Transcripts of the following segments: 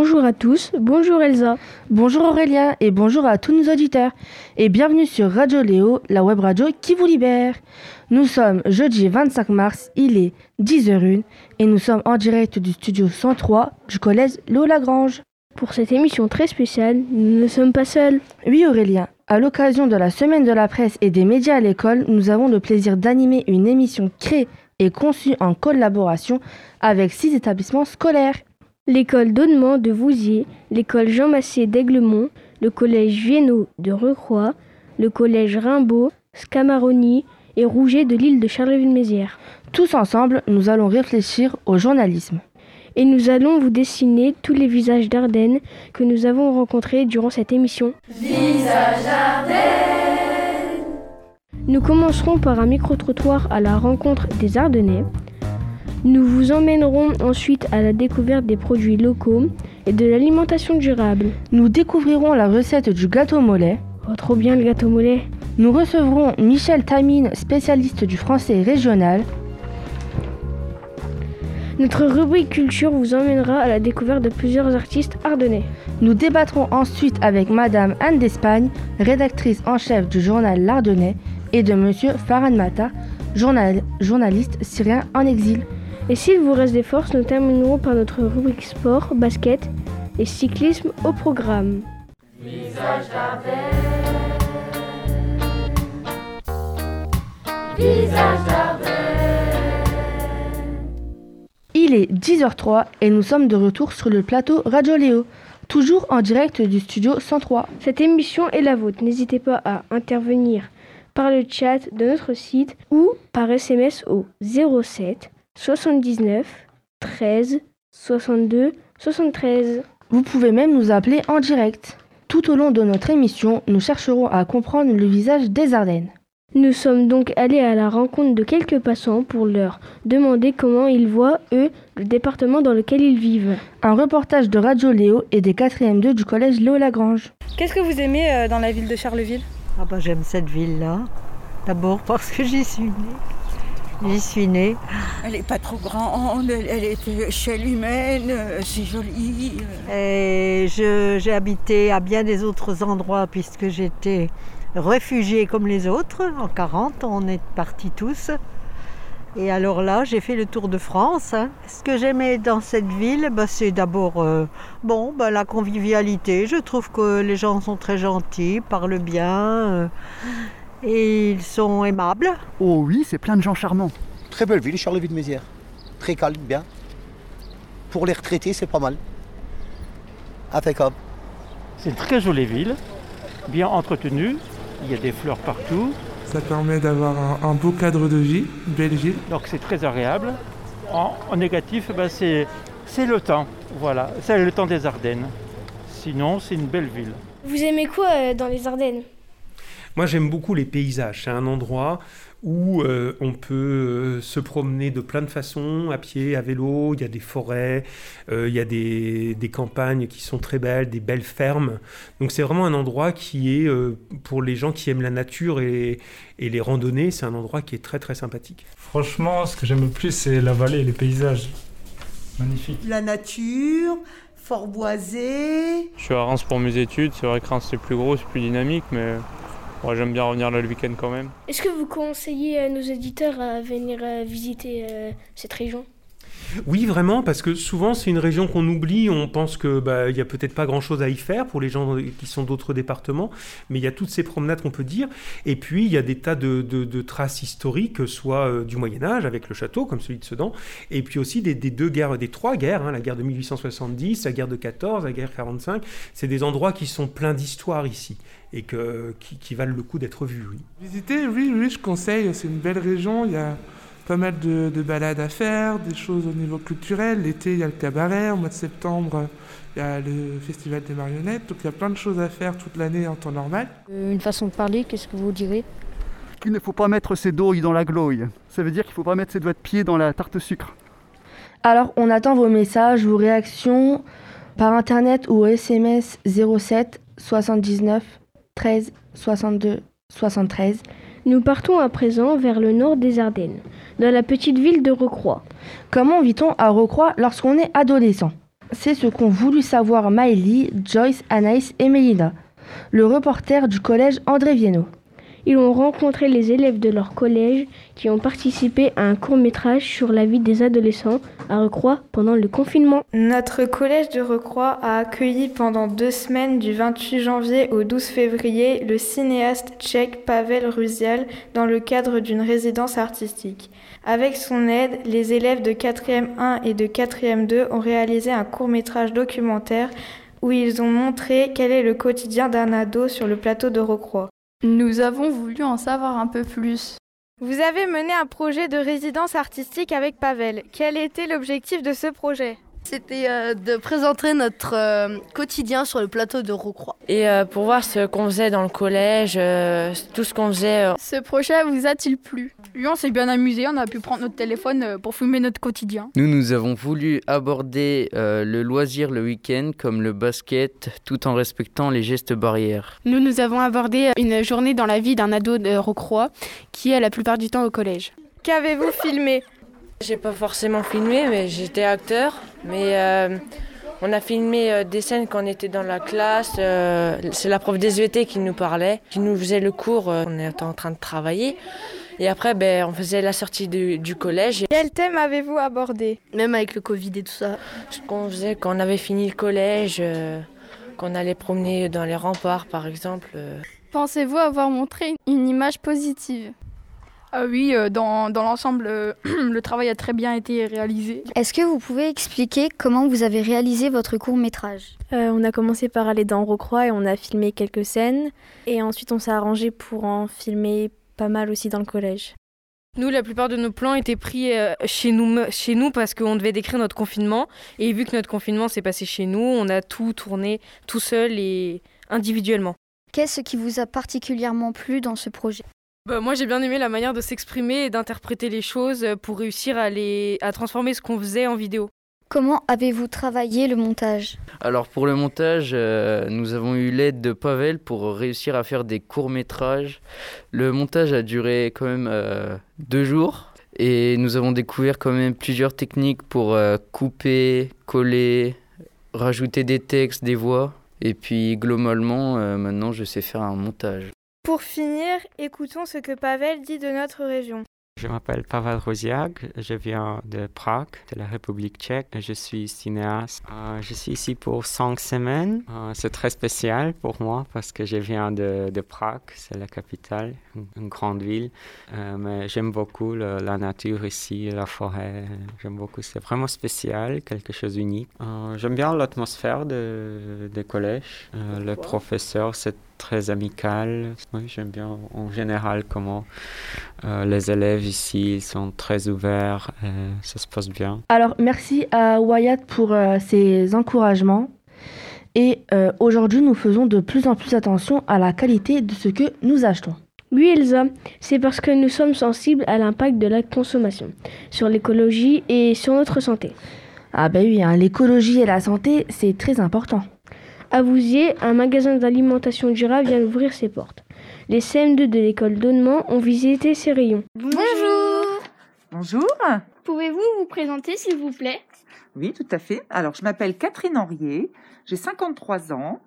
Bonjour à tous, bonjour Elsa. Bonjour Aurélien et bonjour à tous nos auditeurs. Et bienvenue sur Radio Léo, la web radio qui vous libère. Nous sommes jeudi 25 mars, il est 10h01 et nous sommes en direct du studio 103 du collège Léo Lagrange. Pour cette émission très spéciale, nous ne sommes pas seuls. Oui Aurélien, à l'occasion de la semaine de la presse et des médias à l'école, nous avons le plaisir d'animer une émission créée et conçue en collaboration avec six établissements scolaires l'école d'Aunement de Vouziers, l'école Jean Massé d'Aiglemont, le collège Vienno de Recroix, le collège Rimbaud, Scamaroni et Rouget de l'île de Charleville-Mézières. Tous ensemble, nous allons réfléchir au journalisme. Et nous allons vous dessiner tous les visages d'Ardennes que nous avons rencontrés durant cette émission. Visage d'Ardennes Nous commencerons par un micro-trottoir à la rencontre des Ardennais. Nous vous emmènerons ensuite à la découverte des produits locaux et de l'alimentation durable. Nous découvrirons la recette du gâteau mollet. Oh, trop bien le gâteau mollet. Nous recevrons Michel Tamine, spécialiste du français régional. Notre rubrique culture vous emmènera à la découverte de plusieurs artistes ardennais. Nous débattrons ensuite avec Madame Anne d'Espagne, rédactrice en chef du journal L'Ardennais, et de Monsieur Farhan Mata, journal, journaliste syrien en exil. Et s'il vous reste des forces, nous terminerons par notre rubrique sport, basket et cyclisme au programme. Visage Visage Il est 10h03 et nous sommes de retour sur le plateau Radio Léo, toujours en direct du studio 103. Cette émission est la vôtre. N'hésitez pas à intervenir par le chat de notre site ou par SMS au 07 79 13 62 73. Vous pouvez même nous appeler en direct. Tout au long de notre émission, nous chercherons à comprendre le visage des Ardennes. Nous sommes donc allés à la rencontre de quelques passants pour leur demander comment ils voient, eux, le département dans lequel ils vivent. Un reportage de Radio Léo et des 4e 2 du collège Léo Lagrange. Qu'est-ce que vous aimez euh, dans la ville de Charleville? Ah bah j'aime cette ville-là. D'abord parce que j'y suis née. J'y suis née. Elle n'est pas trop grande, elle, elle est échelle humaine, c'est joli. Et j'ai habité à bien des autres endroits puisque j'étais réfugiée comme les autres. En 40, on est partis tous. Et alors là, j'ai fait le tour de France. Ce que j'aimais dans cette ville, bah, c'est d'abord euh, bon, bah, la convivialité. Je trouve que les gens sont très gentils, parlent bien euh, et ils sont aimables. Oh oui, c'est plein de gens charmants. Très belle ville, Charleville-Mézières. Très calme, bien. Pour les retraités, c'est pas mal. Impeccable. C'est une très jolie ville, bien entretenue. Il y a des fleurs partout, Ça permet d'avoir un, un beau cadre de vie, une belle ville. donc c'est très agréable. En, en négatif, ben, c'est c'est le temps. Voilà, c'est le temps des Ardennes. Sinon, c'est une belle ville. Vous aimez quoi euh, dans les Ardennes? Moi, j'aime beaucoup les paysages. C'est un endroit où euh, on peut euh, se promener de plein de façons, à pied, à vélo. Il y a des forêts, euh, il y a des, des campagnes qui sont très belles, des belles fermes. Donc, c'est vraiment un endroit qui est, euh, pour les gens qui aiment la nature et, et les randonnées, c'est un endroit qui est très, très sympathique. Franchement, ce que j'aime le plus, c'est la vallée et les paysages. Magnifique. La nature, fort boisé. Je suis à Reims pour mes études. C'est vrai que Reims c'est plus gros, c'est plus dynamique, mais ouais, j'aime bien revenir le week-end quand même. Est-ce que vous conseillez à nos éditeurs à venir euh, visiter euh, cette région? Oui, vraiment, parce que souvent c'est une région qu'on oublie. On pense que bah, il y a peut-être pas grand-chose à y faire pour les gens qui sont d'autres départements, mais il y a toutes ces promenades qu'on peut dire. Et puis il y a des tas de, de- traces historiques, soit euh, du Moyen Âge avec le château, comme celui de Sedan, et puis aussi des, deux guerres, des trois guerres, hein, la guerre de 1870, la guerre de 14, la guerre 45. C'est des endroits qui sont pleins d'histoire ici et que, qui, qui valent le coup d'être vus. Oui. Visiter, oui, oui, je conseille. C'est une belle région. Il y a pas mal de, de balades à faire, des choses au niveau culturel. L'été, il y a le cabaret. Au mois de septembre, il y a le festival des marionnettes. Donc il y a plein de choses à faire toute l'année en temps normal. Euh, Une façon de parler, qu'est-ce que vous direz? Qu'il ne faut pas mettre ses douilles dans la glouille. Ça veut dire qu'il ne faut pas mettre ses doigts de pied dans la tarte sucre. Alors, on attend vos messages, vos réactions par internet ou au SMS 07 79 13 62 73. Nous partons à présent vers le nord des Ardennes, dans la petite ville de Recroix. Comment vit-on à Recroix lorsqu'on est adolescent? C'est ce qu'ont voulu savoir Maëlie, Joyce, Anaïs et Mélina, le reporter du collège André Viennot. Ils ont rencontré les élèves de leur collège qui ont participé à un court métrage sur la vie des adolescents à Recroix pendant le confinement. Notre collège de Recroix a accueilli pendant deux semaines du 28 janvier au 12 février le cinéaste tchèque Pavel Ruzial dans le cadre d'une résidence artistique. Avec son aide, les élèves de 4e 1 et de 4e 2 ont réalisé un court métrage documentaire où ils ont montré quel est le quotidien d'un ado sur le plateau de Recroix. Nous avons voulu en savoir un peu plus. Vous avez mené un projet de résidence artistique avec Pavel. Quel était l'objectif de ce projet? C'était euh, de présenter notre euh, quotidien sur le plateau de Rocroi. Et euh, pour voir ce qu'on faisait dans le collège, euh, tout ce qu'on faisait. euh, Ce projet vous a-t-il plu? Oui, on s'est bien amusé. On a pu prendre notre téléphone pour filmer notre quotidien. Nous, nous avons voulu aborder euh, le loisir le week-end comme le basket tout en respectant les gestes barrières. Nous, nous avons abordé une journée dans la vie d'un ado de Rocroi qui est la plupart du temps au collège. Qu'avez-vous filmé? J'ai pas forcément filmé, mais j'étais acteur. Mais euh, on a filmé euh, des scènes quand on était dans la classe. euh, c'est la prof des ET qui nous parlait, qui nous faisait le cours. euh, on était en train de travailler. Et après, ben, on faisait la sortie du, du collège. Quel thème avez-vous abordé? Même avec le Covid et tout ça. Ce qu'on faisait quand on avait fini le collège, euh, qu'on allait promener dans les remparts, par exemple. euh. Pensez-vous avoir montré une image positive? Ah oui, euh, dans, dans l'ensemble, euh, le travail a très bien été réalisé. Est-ce que vous pouvez expliquer comment vous avez réalisé votre court métrage Euh, on a commencé par aller dans Rocroi et on a filmé quelques scènes. Et ensuite, on s'est arrangé pour en filmer pas mal aussi dans le collège. Nous, la plupart de nos plans étaient pris chez nous, chez nous parce qu'on devait décrire notre confinement. Et vu que notre confinement s'est passé chez nous, on a tout tourné tout seul et individuellement. Qu'est-ce qui vous a particulièrement plu dans ce projet? Bah, moi, j'ai bien aimé la manière de s'exprimer et d'interpréter les choses pour réussir à, les, à transformer ce qu'on faisait en vidéo. Comment avez-vous travaillé le montage? Alors pour le montage, euh, nous avons eu l'aide de Pavel pour réussir à faire des courts-métrages. Le montage a duré quand même euh, deux jours et nous avons découvert quand même plusieurs techniques pour euh, couper, coller, rajouter des textes, des voix. Et puis globalement, euh, maintenant je sais faire un montage. Pour finir, écoutons ce que Pavel dit de notre région. Je m'appelle Pavel Rosiak, je viens de Prague, de la République tchèque. Je suis cinéaste. Euh, je suis ici pour cinq semaines. Euh, c'est très spécial pour moi parce que je viens de, de Prague, c'est la capitale, une, grande ville. Euh, mais j'aime beaucoup le- la nature ici, la forêt. J'aime beaucoup. C'est vraiment spécial, quelque chose d'unique. J'aime bien l'atmosphère de, des collèges. Le professeur, c'est très amical. Oui, j'aime bien en général comment euh, les élèves ici ils sont très ouverts. et ça se passe bien. Alors, merci à Wyatt pour euh, ses encouragements. Et euh, aujourd'hui, nous faisons de plus en plus attention à la qualité de ce que nous achetons. Oui, Elsa, c'est parce que nous sommes sensibles à l'impact de la consommation sur l'écologie et sur notre santé. Ah ben oui, hein, l'écologie et la santé, c'est très important. À Vouziers, un magasin d'alimentation durable vient d'ouvrir ses portes. Les CM2 de l'école d'Onnement ont visité ses rayons. Bonjour. Bonjour. Pouvez-vous vous présenter s'il vous plaît? Oui, tout à fait. Alors, je m'appelle Catherine Henrier, j'ai 53 ans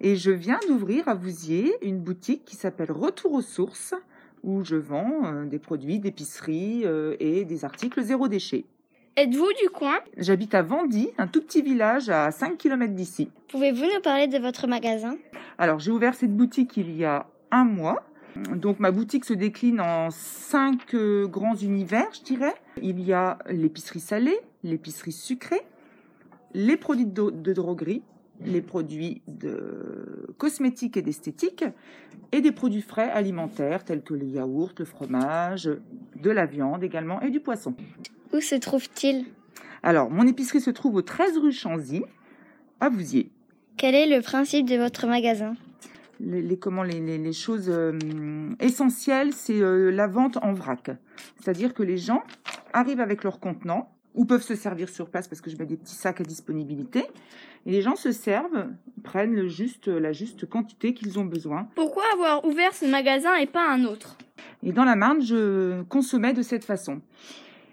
et je viens d'ouvrir à Vouziers une boutique qui s'appelle Retour aux sources où je vends euh, des produits d'épicerie euh, et des articles zéro déchet. Êtes-vous du coin? J'habite à Vendy, un tout petit village à 5 km d'ici. Pouvez-vous nous parler de votre magasin? Alors, j'ai ouvert cette boutique il y a un mois. Donc, ma boutique se décline en cinq euh, grands univers, je dirais. Il y a l'épicerie salée, l'épicerie sucrée, les produits de, de droguerie, les produits de cosmétiques et d'esthétique, et des produits frais alimentaires tels que les yaourts, le fromage, de la viande également et du poisson. Où se trouve-t-il? Alors, mon épicerie se trouve au 13 rue Chanzy, à Vouziers. Quel est le principe de votre magasin? Les, les- comment, les, les- les choses euh, essentielles, c'est euh, la vente en vrac. C'est-à-dire que les gens arrivent avec leur contenant ou peuvent se servir sur place parce que je mets des petits sacs à disponibilité. Et les gens se servent, prennent le juste, la juste quantité qu'ils ont besoin. Pourquoi avoir ouvert ce magasin et pas un autre? Et dans la Marne, je consommais de cette façon.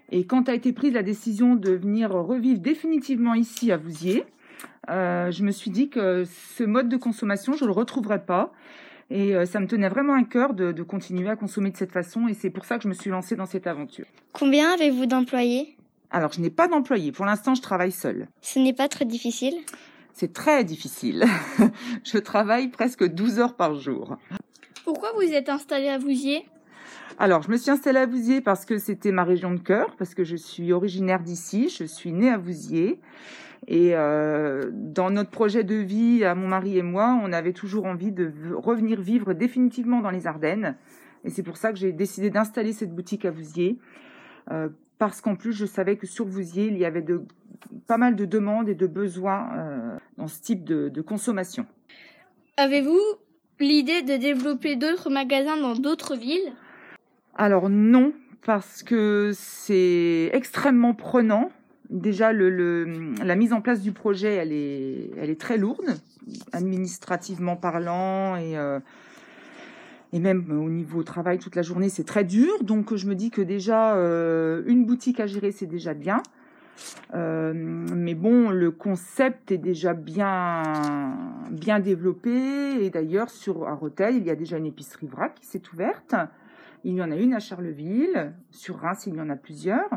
Et quand a été prise la décision de venir revivre définitivement ici à Vouziers, euh, je me suis dit que ce mode de consommation, je ne le retrouverais pas. Et euh, ça me tenait vraiment à cœur de, de continuer à consommer de cette façon. Et c'est pour ça que je me suis lancée dans cette aventure. Combien avez-vous d'employés? Alors, je n'ai pas d'employés. Pour l'instant, je travaille seule. Ce n'est pas très difficile? C'est très difficile. je travaille presque 12 heures par jour. Pourquoi vous êtes installée à Vouziers alors, je me suis installée à Vouziers parce que c'était ma région de cœur, parce que je suis originaire d'ici, je suis née à Vouziers. Et euh, dans notre projet de vie, à mon mari et moi, on avait toujours envie de revenir vivre définitivement dans les Ardennes. Et c'est pour ça que j'ai décidé d'installer cette boutique à Vouziers. Euh, parce qu'en plus, je savais que sur Vouziers, il y avait de, pas mal de demandes et de besoins euh, dans ce type de, de consommation. Avez-vous l'idée de développer d'autres magasins dans d'autres villes? Alors non, parce que c'est extrêmement prenant. Déjà, la mise en place du projet, elle est, elle est très lourde, administrativement parlant, et, euh, et même au niveau travail toute la journée, c'est très dur. Donc, je me dis que déjà, euh, une boutique à gérer, c'est déjà bien. Euh, mais bon, le concept est déjà bien, bien développé. Et d'ailleurs, sur un hôtel, il y a déjà une épicerie vrac qui s'est ouverte. Il y en a une à Charleville, sur Reims, il y en a plusieurs.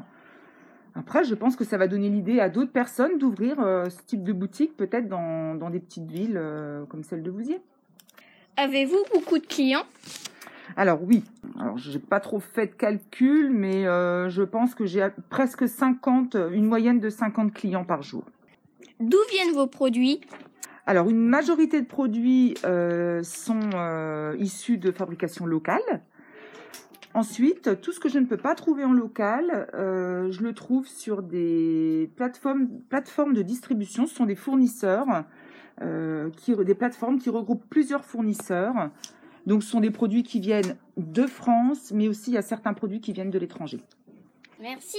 Après, je pense que ça va donner l'idée à d'autres personnes d'ouvrir euh, ce type de boutique, peut-être dans, dans, des petites villes euh, comme celle de Vouziers. Avez-vous beaucoup de clients? Alors oui. Alors j'ai pas trop fait de calcul, mais euh, je pense que j'ai presque 50, une moyenne de 50 clients par jour. D'où viennent vos produits? Alors, une majorité de produits euh, sont euh, issus de fabrication locale. Ensuite, tout ce que je ne peux pas trouver en local, euh, je le trouve sur des plateformes, de distribution. Ce sont des fournisseurs, euh, qui, des plateformes qui regroupent plusieurs fournisseurs. Donc, ce sont des produits qui viennent de France, mais aussi il y a certains produits qui viennent de l'étranger. Merci.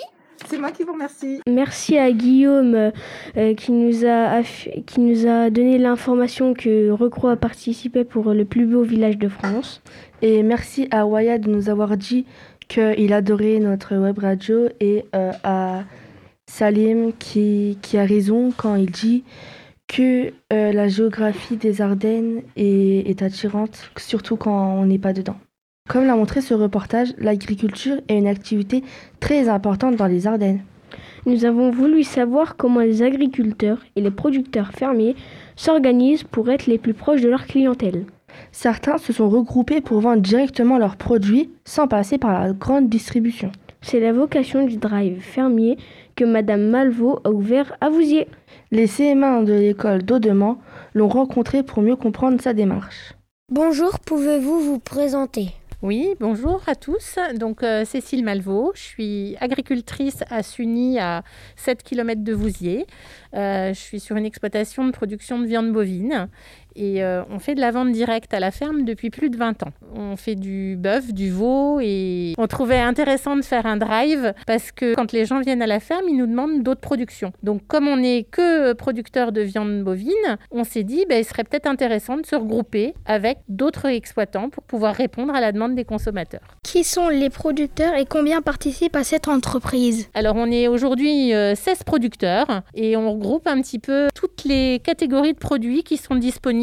C'est moi qui vous remercie. Merci à Guillaume euh, qui, nous a qui nous a donné l'information que Recroix participait pour le plus beau village de France. Et merci à Waya de nous avoir dit qu'il adorait notre web radio et euh, à Salim qui, qui, a raison quand il dit que euh, la géographie des Ardennes est attirante, surtout quand on n'est pas dedans. Comme l'a montré ce reportage, l'agriculture est une activité très importante dans les Ardennes. Nous avons voulu savoir comment les agriculteurs et les producteurs fermiers s'organisent pour être les plus proches de leur clientèle. Certains se sont regroupés pour vendre directement leurs produits sans passer par la grande distribution. C'est la vocation du drive fermier que Madame Malvaux a ouvert à Vouziers. Les CM1 de l'école d'Audemont l'ont rencontré pour mieux comprendre sa démarche. Bonjour, pouvez-vous vous présenter? Oui, bonjour à tous. Donc euh, Cécile Malvaux, je suis agricultrice à Suny à 7 km de Vouziers. Euh, je suis sur une exploitation de production de viande bovine et euh, on fait de la vente directe à la ferme depuis plus de 20 ans. On fait du bœuf, du veau et on trouvait intéressant de faire un drive parce que quand les gens viennent à la ferme, ils nous demandent d'autres productions. Donc comme on n'est que producteur de viande bovine, on s'est dit ben, il serait peut-être intéressant de se regrouper avec d'autres exploitants pour pouvoir répondre à la demande des consommateurs. Qui sont les producteurs et combien participent à cette entreprise? Alors on est aujourd'hui 16 producteurs et on regroupe un petit peu toutes les catégories de produits qui sont disponibles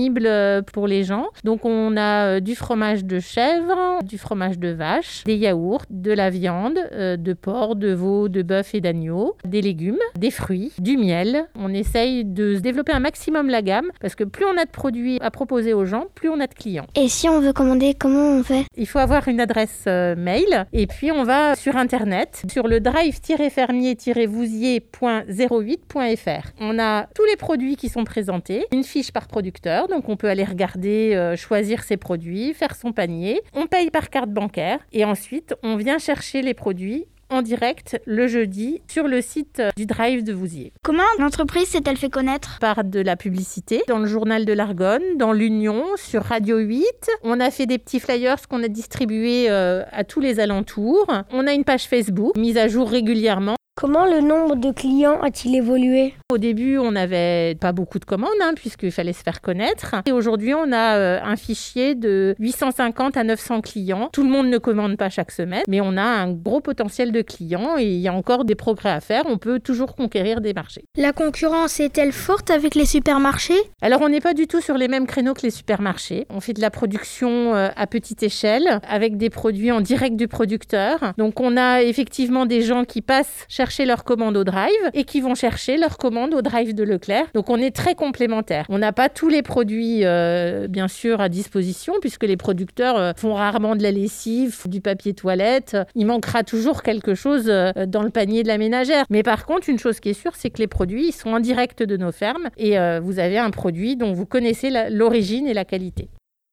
pour les gens. Donc on a du fromage de chèvre, du fromage de vache, des yaourts, de la viande, de porc, de veau, de bœuf et d'agneau, des légumes, des fruits, du miel. On essaye de se développer un maximum la gamme parce que plus on a de produits à proposer aux gens, plus on a de clients. Et si on veut commander, comment on fait? Il faut avoir une adresse mail et puis on va sur internet sur le drive-fermier-vousier.08.fr. On a tous les produits qui sont présentés, une fiche par producteur donc on peut aller regarder, euh, choisir ses produits, faire son panier. On paye par carte bancaire et ensuite on vient chercher les produits en direct le jeudi sur le site du Drive de Vouziers. Comment l'entreprise s'est-elle fait connaître? Par de la publicité, dans le journal de l'Argonne, dans l'Union, sur Radio 8. On a fait des petits flyers qu'on a distribués euh, à tous les alentours. On a une page Facebook mise à jour régulièrement. Comment le nombre de clients a-t-il évolué? Au début, on n'avait pas beaucoup de commandes, hein, puisqu'il fallait se faire connaître. Et aujourd'hui, on a euh, un fichier de 850 à 900 clients. Tout le monde ne commande pas chaque semaine, mais on a un gros potentiel de clients et il y a encore des progrès à faire. On peut toujours conquérir des marchés. La concurrence est-elle forte avec les supermarchés? Alors, on n'est pas du tout sur les mêmes créneaux que les supermarchés. On fait de la production euh, à petite échelle avec des produits en direct du producteur. Donc, on a effectivement des gens qui passent chercher leur commande au drive et qui vont chercher leur commande au drive de Leclerc. Donc on est très complémentaires. On n'a pas tous les produits, euh, bien sûr, à disposition, puisque les producteurs euh, font rarement de la lessive, du papier toilette. Il manquera toujours quelque chose euh, dans le panier de la ménagère. Mais par contre, une chose qui est sûre, c'est que les produits ils sont en direct de nos fermes et vous avez un produit dont vous connaissez l'origine et la qualité.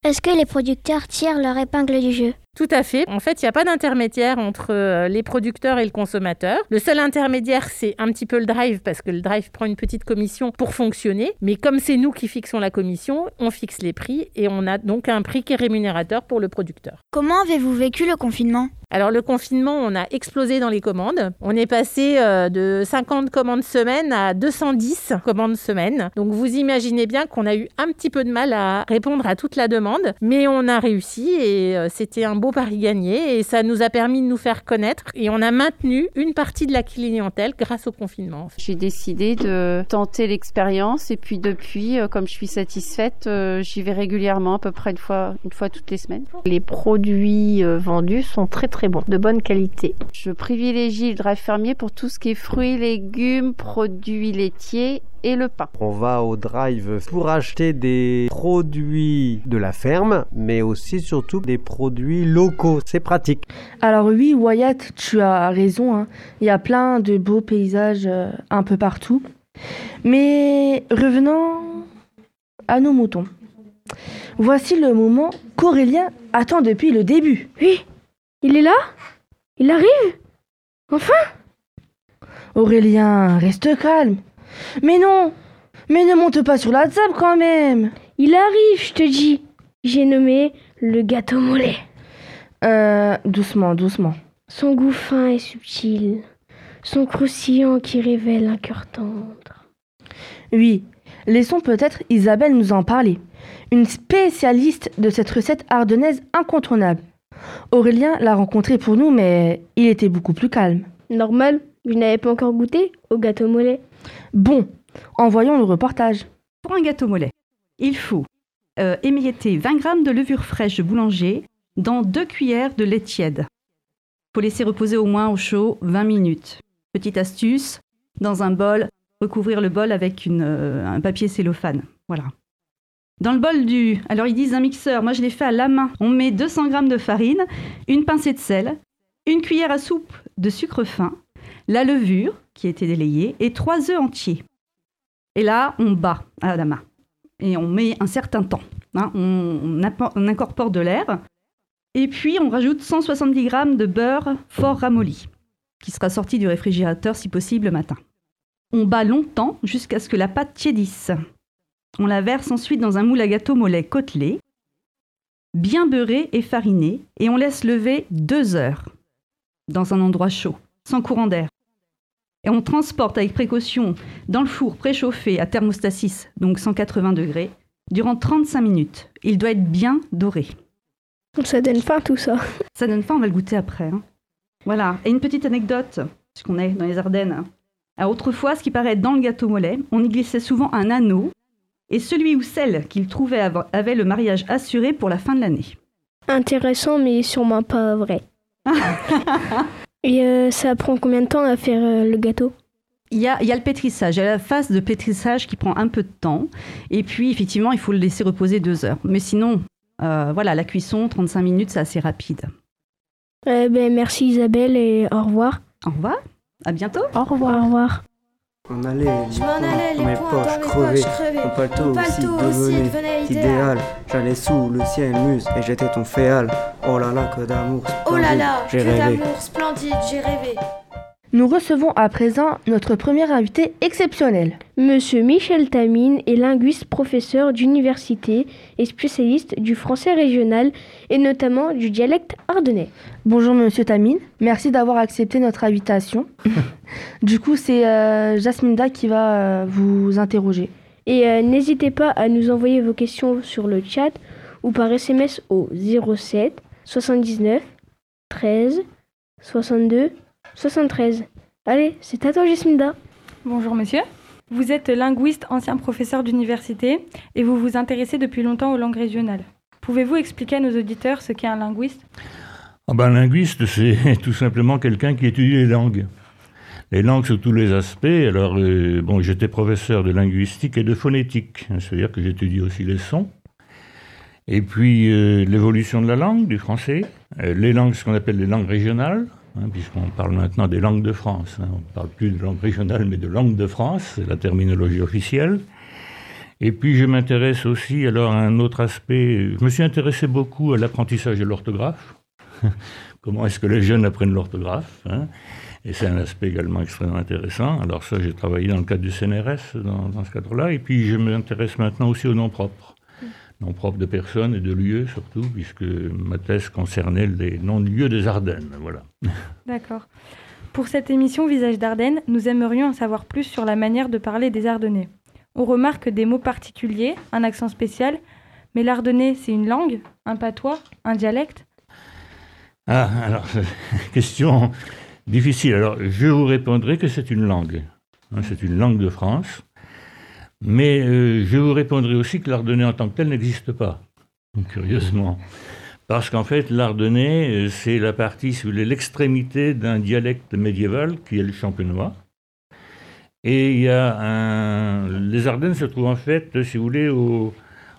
Est-ce que les producteurs tirent leur épingle du jeu? Tout à fait. En fait, il n'y a pas d'intermédiaire entre euh, les producteurs et le consommateur. Le seul intermédiaire, c'est un petit peu le drive, parce que le drive prend une petite commission pour fonctionner. Mais comme c'est nous qui fixons la commission, on fixe les prix et on a donc un prix qui est rémunérateur pour le producteur. Comment avez-vous vécu le confinement? Alors le confinement, on a explosé dans les commandes. On est passé euh, de 50 commandes semaine à 210 commandes semaine. Donc vous imaginez bien qu'on a eu un petit peu de mal à répondre à toute la demande, mais on a réussi et euh, c'était un beau pari gagné et ça nous a permis de nous faire connaître et on a maintenu une partie de la clientèle grâce au confinement. J'ai décidé de tenter l'expérience et puis depuis, euh, comme je suis satisfaite, j'y vais régulièrement, à peu près une fois, une fois toutes les semaines. Les produits vendus sont très très bon, de bonne qualité. Je privilégie le drive fermier pour tout ce qui est fruits, légumes, produits laitiers et le pain. On va au drive pour acheter des produits de la ferme, mais aussi surtout des produits locaux. C'est pratique. Alors oui, Wyatt, tu as raison. Hein. Il y a plein de beaux paysages euh, un peu partout. Mais revenons à nos moutons. Voici le moment qu'Aurélien attend depuis le début. Oui, il est là? Il arrive? Enfin? Aurélien, reste calme. Mais non Mais ne monte pas sur la table quand même Il arrive, je te dis. J'ai nommé le gâteau mollet. Euh, doucement, doucement. Son goût fin et subtil. Son croustillant qui révèle un cœur tendre. Oui, laissons peut-être Isabelle nous en parler. Une spécialiste de cette recette ardennaise incontournable. Aurélien l'a rencontré pour nous, mais il était beaucoup plus calme. Normal, je n'avais pas encore goûté au gâteau mollet. Bon, envoyons le reportage. Pour un gâteau mollet, il faut euh, émietter 20 g de levure fraîche de boulanger dans 2 cuillères de lait tiède. Il faut laisser reposer au moins au chaud 20 minutes. Petite astuce, dans un bol, recouvrir le bol avec euh, un papier cellophane. Voilà. Dans le bol du, alors ils disent un mixeur, moi je l'ai fait à la main. On met 200 g de farine, une pincée de sel, une cuillère à soupe de sucre fin, la levure qui a été délayée et trois œufs entiers. Et là, on bat à la main et on met un certain temps. Hein. on, incorpore de l'air et puis on rajoute 170 g de beurre fort ramolli qui sera sorti du réfrigérateur si possible le matin. On bat longtemps jusqu'à ce que la pâte tiédisse. On la verse ensuite dans un moule à gâteau mollet côtelé, bien beurré et fariné, et on laisse lever deux heures dans un endroit chaud, sans courant d'air. Et on transporte avec précaution dans le four préchauffé à thermostat 6, donc 180 degrés, durant 35 minutes. Il doit être bien doré. Ça donne faim tout ça. Ça donne faim, on va le goûter après. Hein. Voilà. Et une petite anecdote, puisqu'on est dans les Ardennes. autrefois, ce qui paraît dans le gâteau mollet, on y glissait souvent un anneau et celui ou celle qu'il trouvait avait le mariage assuré pour la fin de l'année. Intéressant, mais sûrement pas vrai. et euh, ça prend combien de temps à faire euh, le gâteau? Il y, a, il y, a, le pétrissage, il y a la phase de pétrissage qui prend un peu de temps. Et puis, effectivement, il faut le laisser reposer deux heures. Mais sinon, euh, voilà, la cuisson, 35 minutes, c'est assez rapide. ben, merci Isabelle et au revoir. Au revoir, à bientôt. Au revoir. Au revoir. On allait les points dans mes poches crevées, mon paletot aussi devenait idéal. J'allais sous le ciel muse et j'étais ton féal. Oh là là, que d'amour splendide, Oh là là, que d'amour splendide, j'ai rêvé. Nous recevons à présent notre premier invité exceptionnel. Monsieur Michel Tamine est linguiste, professeur d'université et spécialiste du français régional et notamment du dialecte ardennais. Bonjour Monsieur Tamine, merci d'avoir accepté notre invitation. du coup, c'est euh, Jasminda qui va euh, vous interroger. Et euh, n'hésitez pas à nous envoyer vos questions sur le chat ou par SMS au 07 79 13 62 73. Allez, c'est à toi Jasminda. Bonjour monsieur. Vous êtes linguiste, ancien professeur d'université et vous vous intéressez depuis longtemps aux langues régionales. Pouvez-vous expliquer à nos auditeurs ce qu'est un linguiste? Ah ben, Un linguiste, c'est tout simplement quelqu'un qui étudie les langues. Les langues sous tous les aspects. Alors, euh, bon, j'étais professeur de linguistique et de phonétique, c'est-à-dire que j'étudie aussi les sons. Et puis euh, l'évolution de la langue, du français, euh, les langues, ce qu'on appelle les langues régionales, hein, puisqu'on parle maintenant des langues de France. Hein. on ne parle plus de langue régionale, mais de langue de France, c'est la terminologie officielle. Et puis je m'intéresse aussi alors à un autre aspect. Je me suis intéressé beaucoup à l'apprentissage de l'orthographe. Comment est-ce que les jeunes apprennent l'orthographe hein. Et c'est un aspect également extrêmement intéressant. Alors ça, j'ai travaillé dans le cadre du CNRS, dans, dans ce cadre-là. Et puis je m'intéresse maintenant aussi aux noms propres nom propre de personnes et de lieux surtout, puisque ma thèse concernait les noms de lieux des Ardennes. Voilà. D'accord. Pour cette émission Visage d'Ardennes, nous aimerions en savoir plus sur la manière de parler des Ardennais. On remarque des mots particuliers, un accent spécial, mais l'Ardennais, c'est une langue, un patois, un dialecte? Ah, alors, question difficile. Alors, je vous répondrai que c'est une langue. Hein, c'est une langue de France. Mais euh, je vous répondrai aussi que l'Ardennais en tant que tel n'existe pas, curieusement. Parce qu'en fait, l'Ardennais, euh, c'est la partie, voulez, l'extrémité d'un dialecte médiéval qui est le champenois. Et il y a. Les Ardennes se trouvent en fait, si vous voulez, au,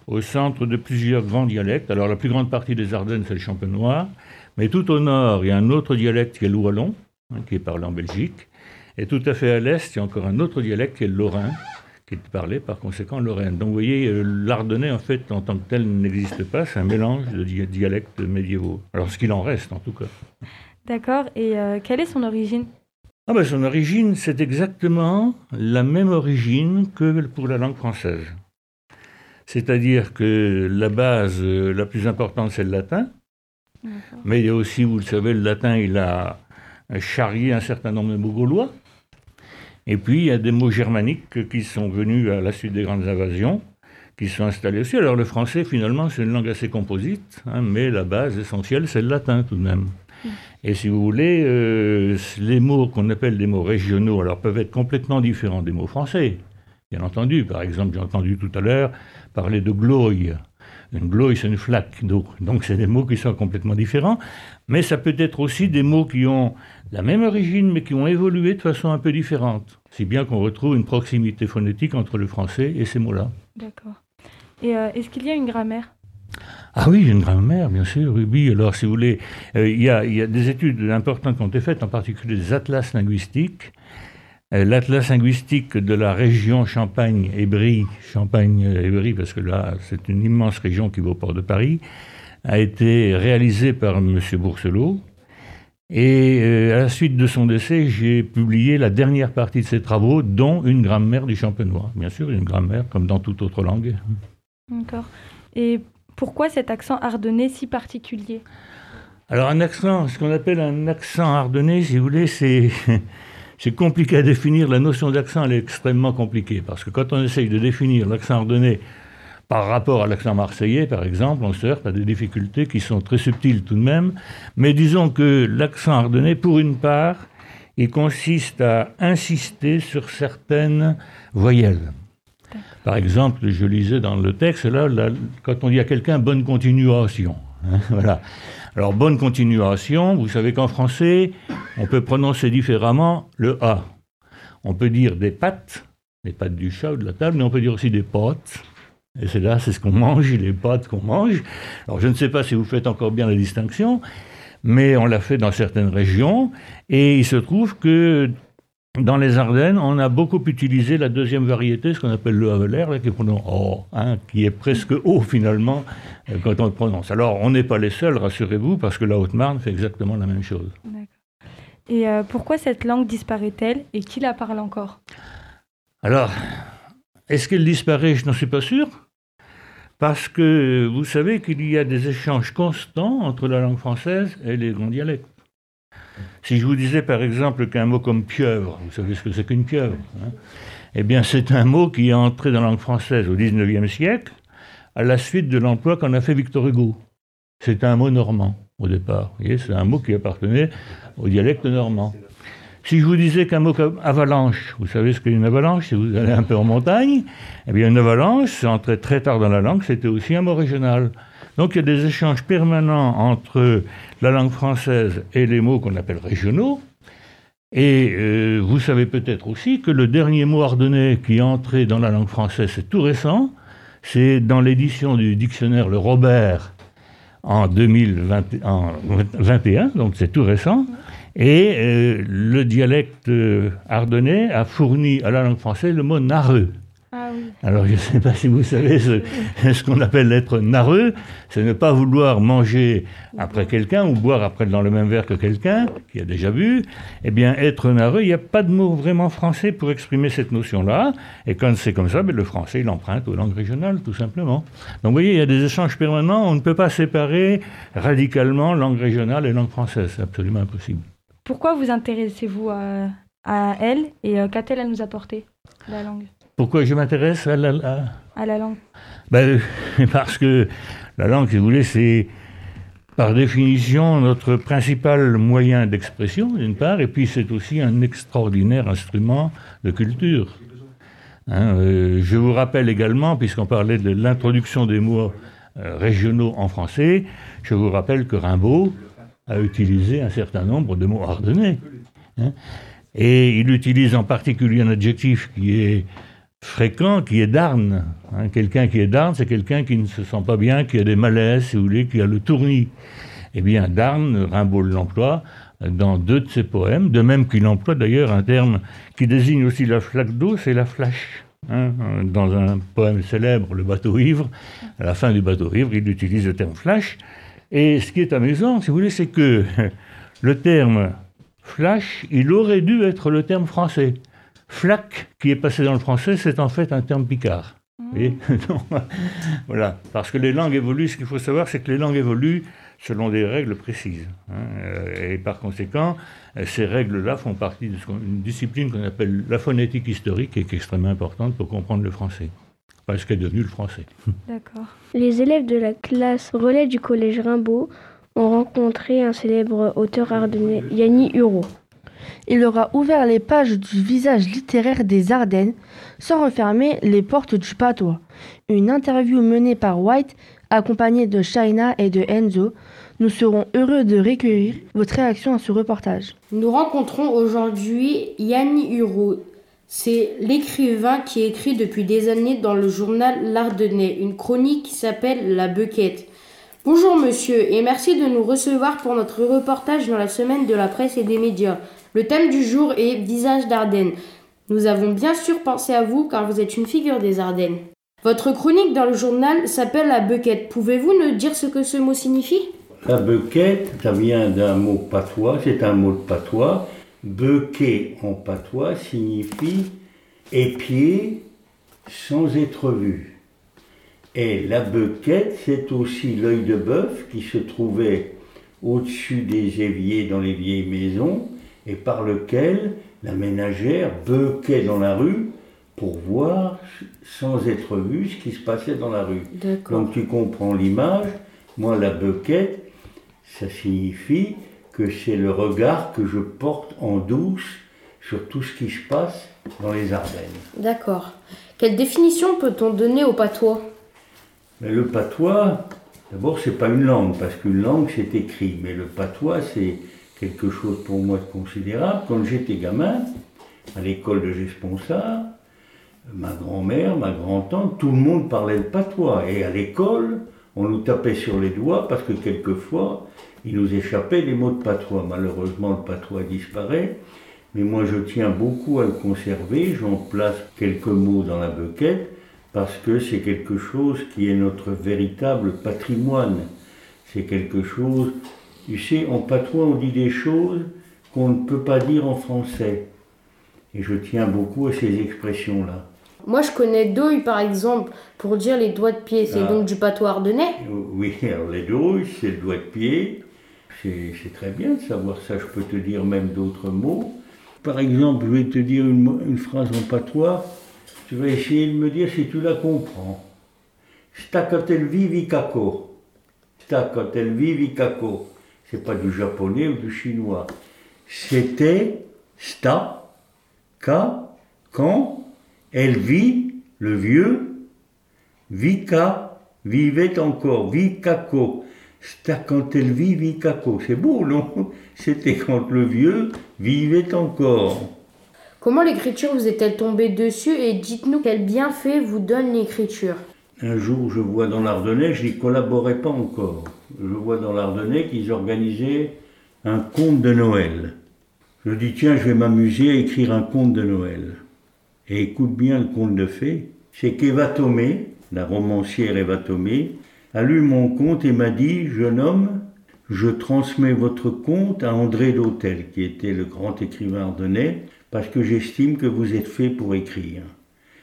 au centre de plusieurs grands dialectes. Alors la plus grande partie des Ardennes, c'est le champenois. Mais tout au nord, il y a un autre dialecte qui est le wallon, hein, qui est parlé en Belgique. Et tout à fait à l'est, il y a encore un autre dialecte qui est le lorrain, qui parlé par conséquent lorraine. Donc vous voyez, euh, l'Ardennais, en fait, en tant que tel, n'existe pas, c'est un mélange de dialectes médiévaux. Alors ce qu'il en reste, en tout cas. D'accord, et euh, quelle est son origine? Ah ben, Son origine, c'est exactement la même origine que pour la langue française. C'est-à-dire que la base euh, la plus importante, c'est le latin. Mais il y a aussi, vous le savez, le latin, il a charrié un certain nombre de mots gaulois. Et puis, il y a des mots germaniques qui sont venus à la suite des grandes invasions, qui sont installés aussi. Alors, le français, finalement, c'est une langue assez composite, hein, mais la base essentielle, c'est le latin tout de même. Et si vous voulez, euh, les mots qu'on appelle des mots régionaux, alors peuvent être complètement différents des mots français. Bien entendu, par exemple, j'ai entendu tout à l'heure parler de gloye. Une gloye, c'est une flaque d'eau. Donc, c'est des mots qui sont complètement différents. Mais ça peut être aussi des mots qui ont la même origine, mais qui ont évolué de façon un peu différente. Si bien qu'on retrouve une proximité phonétique entre le français et ces mots-là. D'accord. Et euh, est-ce qu'il y a une grammaire? Ah oui, une grammaire, bien sûr, oui. Alors, si vous voulez, euh, il y, a, y, a des études importantes qui ont été faites, en particulier des atlas linguistiques. Euh, l'atlas linguistique de la région Champagne-Ébry, Champagne-Ébry, parce que là, c'est une immense région qui va au port de Paris, a été réalisé par M. Bourselot, et euh, à la suite de son décès, j'ai publié la dernière partie de ses travaux, dont une grammaire du champenois. Bien sûr, une grammaire comme dans toute autre langue. D'accord. Et pourquoi cet accent ardennais si particulier? Alors un accent, ce qu'on appelle un accent ardennais, si vous voulez, c'est... C'est compliqué à définir, la notion d'accent elle est extrêmement compliquée, parce que quand on essaye de définir l'accent ardennais par rapport à l'accent marseillais, par exemple, on se heurte à des difficultés qui sont très subtiles tout de même. Mais disons que l'accent ardennais, pour une part, il consiste à insister sur certaines voyelles. Par exemple, je lisais dans le texte, là, quand on dit à quelqu'un bonne continuation, hein, voilà. Alors, bonne continuation, vous savez qu'en français, on peut prononcer différemment le A. On peut dire des pâtes, les pâtes du chat ou de la table, mais on peut dire aussi des potes. Et c'est là, c'est ce qu'on mange, les pâtes qu'on mange. Alors je ne sais pas si vous faites encore bien la distinction, mais on l'a fait dans certaines régions. Et il se trouve que dans les Ardennes, on a beaucoup utilisé la deuxième variété, ce qu'on appelle le Havelaire, qui, hein, qui est presque haut finalement euh, quand on le prononce. Alors on n'est pas les seuls, rassurez-vous, parce que la Haute-Marne fait exactement la même chose. Et euh, pourquoi cette langue disparaît-elle et qui la parle encore? Alors, est-ce qu'elle disparaît? Je n'en suis pas sûr. Parce que vous savez qu'il y a des échanges constants entre la langue française et les grands dialectes. Si je vous disais par exemple qu'un mot comme pieuvre, vous savez ce que c'est qu'une pieuvre hein Eh bien, c'est un mot qui est entré dans la langue française au XIXe siècle à la suite de l'emploi qu'en a fait Victor Hugo. C'est un mot normand au départ. C'est un mot qui appartenait au dialecte normand. Si je vous disais qu'un mot comme avalanche, vous savez ce qu'est une avalanche si vous allez un peu en montagne Eh bien, une avalanche, c'est entré très tard dans la langue, c'était aussi un mot régional. Donc il y a des échanges permanents entre la langue française et les mots qu'on appelle régionaux. Et euh, vous savez peut-être aussi que le dernier mot ardennais qui est entré dans la langue française, c'est tout récent, c'est dans l'édition du dictionnaire Le Robert en 2021, donc c'est tout récent. Et euh, le dialecte euh, ardennais a fourni à la langue française le mot nareux. Ah Alors je ne sais pas si vous savez ce, ce qu'on appelle être nareux, c'est ne pas vouloir manger après quelqu'un ou boire après dans le même verre que quelqu'un qui a déjà bu. Eh bien, être nareux, il n'y a pas de mot vraiment français pour exprimer cette notion-là. Et quand c'est comme ça, ben, le français, il emprunte aux langues régionales, tout simplement. Donc vous voyez, il y a des échanges permanents, on ne peut pas séparer radicalement langue régionale et langue française, c'est absolument impossible. Pourquoi vous intéressez-vous à, elle et euh, qu'a-t-elle à nous apporter, la langue? Pourquoi je m'intéresse à la, à... la langue ben, Parce que la langue, si vous voulez, c'est par définition notre principal moyen d'expression, d'une part, et puis c'est aussi un extraordinaire instrument de culture. Hein, euh, je vous rappelle également, puisqu'on parlait de l'introduction des mots euh, régionaux en français, je vous rappelle que Rimbaud, a utilisé un certain nombre de mots ardennais. Hein. et il utilise en particulier un adjectif qui est fréquent, qui est d'arne. Hein. quelqu'un qui est d'arne, c'est quelqu'un qui ne se sent pas bien, qui a des malaises, si vous voulez, qui a le tournis. Eh bien, d'arne, Rimbaud l'emploie dans deux de ses poèmes, de même qu'il emploie d'ailleurs un terme qui désigne aussi la flaque d'eau, c'est la flash. Hein. dans un poème célèbre, Le bateau ivre, à la fin du bateau ivre, il utilise le terme flash. Et ce qui est amusant, si vous voulez, c'est que le terme flash, il aurait dû être le terme français. Flac, qui est passé dans le français, c'est en fait un terme picard. Mmh. voilà, parce que les langues évoluent, ce qu'il faut savoir, c'est que les langues évoluent selon des règles précises. Hein. Euh, et par conséquent, ces règles-là font partie d'une discipline qu'on appelle la phonétique historique et qui est extrêmement importante pour comprendre le français parce qu'est devenu le français. D'accord. Les élèves de la classe relais du collège Rimbaud ont rencontré un célèbre auteur ardennais, Yanni Huro. Il leur a ouvert les pages du visage littéraire des Ardennes sans refermer les portes du patois. Une interview menée par White, accompagnée de Shaina et de Enzo. Nous serons heureux de recueillir votre réaction à ce reportage. Nous rencontrons aujourd'hui Yanni Huro, c'est l'écrivain qui écrit depuis des années dans le journal L'Ardennais une chronique qui s'appelle La Bequette. Bonjour monsieur et merci de nous recevoir pour notre reportage dans la semaine de la presse et des médias. Le thème du jour est Visage d'Ardennes. Nous avons bien sûr pensé à vous car vous êtes une figure des Ardennes. Votre chronique dans le journal s'appelle La Bequette. Pouvez-vous nous dire ce que ce mot signifie? La Bequette, ça vient d'un mot patois, c'est un mot de patois Bequet en patois signifie épier sans être vu. Et la bequette, c'est aussi l'œil de bœuf qui se trouvait au-dessus des éviers dans les vieilles maisons et par lequel la ménagère bequait dans la rue pour voir sans être vue ce qui se passait dans la rue. Donc tu comprends l'image. Moi, la bequette, ça signifie que c'est le regard que je porte en douce sur tout ce qui se passe dans les Ardennes. D'accord. Quelle définition peut-on donner au patois? Mais Le patois, d'abord, c'est pas une langue, parce qu'une langue, c'est écrit. Mais le patois, c'est quelque chose pour moi de considérable. Quand j'étais gamin, à l'école de Gesponsard, ma grand-mère, ma grand-tante, tout le monde parlait le patois. Et à l'école, on nous tapait sur les doigts parce que quelquefois, il nous échappait les mots de patois. Malheureusement, le patois disparaît, mais moi je tiens beaucoup à le conserver. J'en place quelques mots dans la bequette parce que c'est quelque chose qui est notre véritable patrimoine. C'est quelque chose, tu sais, en patois on dit des choses qu'on ne peut pas dire en français. Et je tiens beaucoup à ces expressions-là. Moi, je connais douille, par exemple, pour dire les doigts de pied. C'est Ah. donc du patois ardennais Oui, alors les douilles, c'est le doigt de pied. C'est très bien de savoir ça. Je peux te dire même d'autres mots. Par exemple, je vais te dire une, phrase en patois. Tu vas essayer de me dire si tu la comprends. Stakotel vivikako. C'est pas du japonais ou du chinois. C'était sta, ka, quand, elle vit, le vieux, Vika vivait encore, Vikako. C'était quand elle vit, Vikako. C'est beau, non? C'était quand le vieux vivait encore. Comment l'écriture vous est-elle tombée dessus? Et dites-nous quel bienfait vous donne l'écriture Un jour, je vois dans l'Ardennais, je n'y collaborais pas encore. Je vois dans l'Ardennais qu'ils organisaient un conte de Noël. Je dis, tiens, je vais m'amuser à écrire un conte de Noël. Et écoute bien le conte de fées. C'est qu'Eva Tomé, la romancière Eva Tomé, a lu mon conte et m'a dit, jeune homme, je transmets votre conte à André d'Hôtel, qui était le grand écrivain ardennais, parce que j'estime que vous êtes fait pour écrire.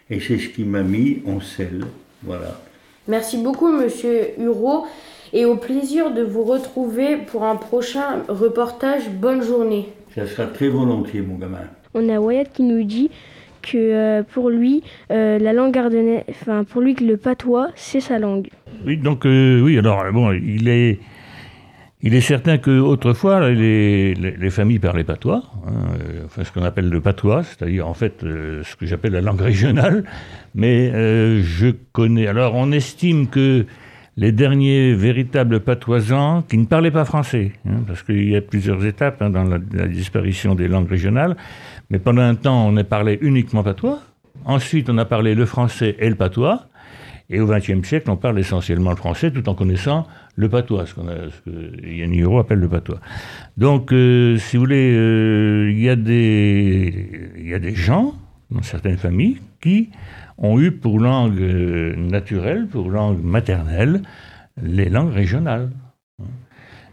Et c'est ce qui m'a mis en selle. Voilà. Merci beaucoup, monsieur Hureau, et au plaisir de vous retrouver pour un prochain reportage. Bonne journée. Ça sera très volontiers, mon gamin. On a Wyatt qui nous dit que euh, pour lui, euh, la langue ardennaise, enfin pour lui que le patois, c'est sa langue. Oui, donc euh, oui, alors bon, il est, il est certain que autrefois les, les, les familles parlaient patois, hein, euh, enfin ce qu'on appelle le patois, c'est-à-dire en fait euh, ce que j'appelle la langue régionale. Mais euh, je connais. Alors on estime que les derniers véritables patoisans qui ne parlaient pas français, hein, parce qu'il y a plusieurs étapes hein, dans la, disparition des langues régionales. Mais pendant un temps, on a parlé uniquement patois. Ensuite, on a parlé le français et le patois. Et au XXe siècle, on parle essentiellement le français tout en connaissant le patois, ce, qu'on a, ce que Yann Hiro appelle le patois. Donc, euh, si vous voulez, euh, il y a des gens, dans certaines familles, qui ont eu pour langue euh, naturelle, pour langue maternelle, les langues régionales.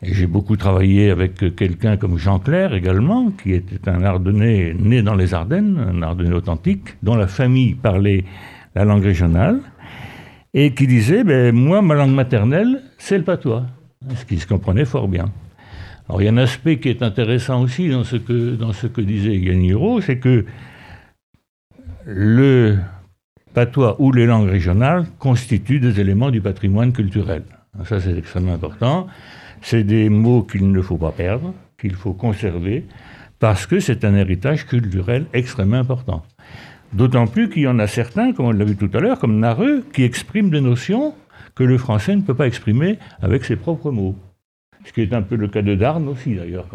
Et j'ai beaucoup travaillé avec quelqu'un comme Jean Clair également, qui était un Ardennais né dans les Ardennes, un Ardennais authentique, dont la famille parlait la langue régionale, et qui disait, ben, moi, ma langue maternelle, c'est le patois, ce qui se comprenait fort bien. Alors il y a un aspect qui est intéressant aussi dans ce que, dans ce que disait Yaniro, c'est que le patois ou les langues régionales constituent des éléments du patrimoine culturel. Ça, c'est extrêmement important. C'est des mots qu'il ne faut pas perdre, qu'il faut conserver, parce que c'est un héritage culturel extrêmement important. D'autant plus qu'il y en a certains, comme on l'a vu tout à l'heure, comme Nareux, qui expriment des notions que le français ne peut pas exprimer avec ses propres mots. Ce qui est un peu le cas de Darn aussi, d'ailleurs,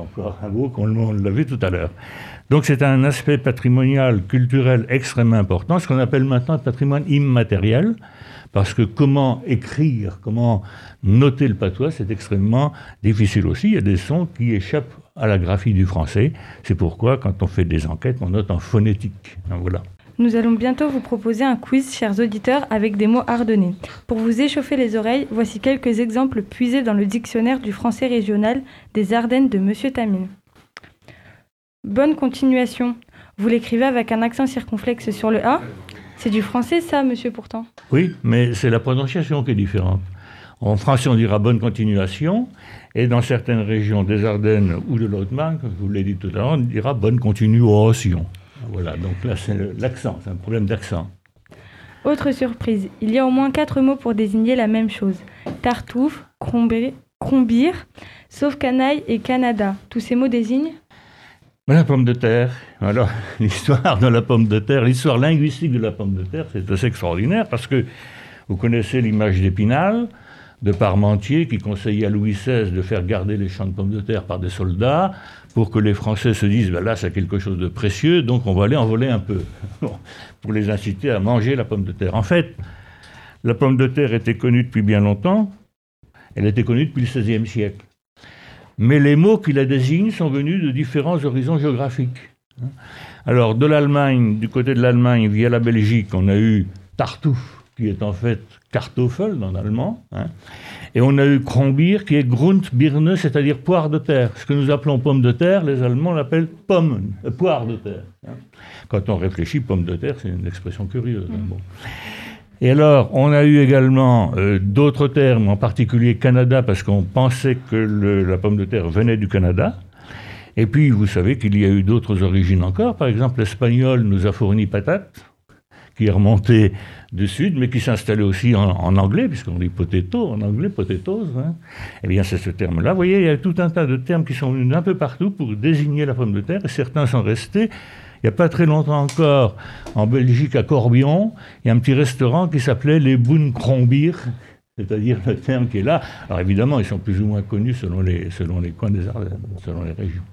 un mot qu'on l'a vu tout à l'heure. Donc c'est un aspect patrimonial, culturel extrêmement important, ce qu'on appelle maintenant patrimoine immatériel, parce que comment écrire, comment noter le patois, c'est extrêmement difficile aussi. Il y a des sons qui échappent à la graphie du français. C'est pourquoi, quand on fait des enquêtes, on note en phonétique. Voilà. Nous allons bientôt vous proposer un quiz, chers auditeurs, avec des mots ardennais. Pour vous échauffer les oreilles, voici quelques exemples puisés dans le dictionnaire du français régional des Ardennes de Monsieur Tamine. Bonne continuation. Vous l'écrivez avec un accent circonflexe sur le A C'est du français ça, monsieur, pourtant Oui, mais c'est la prononciation qui est différente. En français, on dira bonne continuation, et dans certaines régions des Ardennes ou de l'Haute-Marne, comme je vous l'ai dit tout à l'heure, on dira bonne continuation. Voilà, donc là, c'est l'accent, c'est un problème d'accent. Autre surprise, il y a au moins quatre mots pour désigner la même chose. Tartouffe, crombir, crombir sauf canaille et Canada. Tous ces mots désignent La pomme de terre. Alors, l'histoire de la pomme de terre, l'histoire linguistique de la pomme de terre, c'est assez extraordinaire parce que vous connaissez l'image d'Épinal, de Parmentier, qui conseillait à Louis XVI de faire garder les champs de pommes de terre par des soldats pour que les Français se disent ben là, c'est quelque chose de précieux, donc on va aller en voler un peu, pour les inciter à manger la pomme de terre. En fait, la pomme de terre était connue depuis bien longtemps, elle était connue depuis le XVIe siècle mais les mots qui la désignent sont venus de différents horizons géographiques. Alors, de l'Allemagne, du côté de l'Allemagne, via la Belgique, on a eu Tartuffe, qui est en fait Kartoffel en allemand. Hein. Et on a eu Kronbier, qui est Grundbirne, c'est-à-dire poire de terre. Ce que nous appelons pomme de terre, les Allemands l'appellent pomme, euh, poire de terre. Hein. Quand on réfléchit, pomme de terre, c'est une expression curieuse. Hein. Et alors, on a eu également euh, d'autres termes, en particulier Canada, parce qu'on pensait que la pomme de terre venait du Canada. Et puis, vous savez qu'il y a eu d'autres origines encore. Par exemple, l'espagnol nous a fourni patate, qui est remonté du sud, mais qui s'installait aussi en, en anglais, puisqu'on dit potato en anglais, potatoes. Hein. Eh bien, c'est ce terme-là. Vous voyez, il y a tout un tas de termes qui sont venus un peu partout pour désigner la pomme de terre, et certains sont restés. Il n'y a pas très longtemps encore, en Belgique, à Corbion, il y a un petit restaurant qui s'appelait les Boenkronbier, c'est-à-dire le terme qui est là. Alors évidemment, ils sont plus ou moins connus selon les, selon les coins des Ardennes, selon les régions.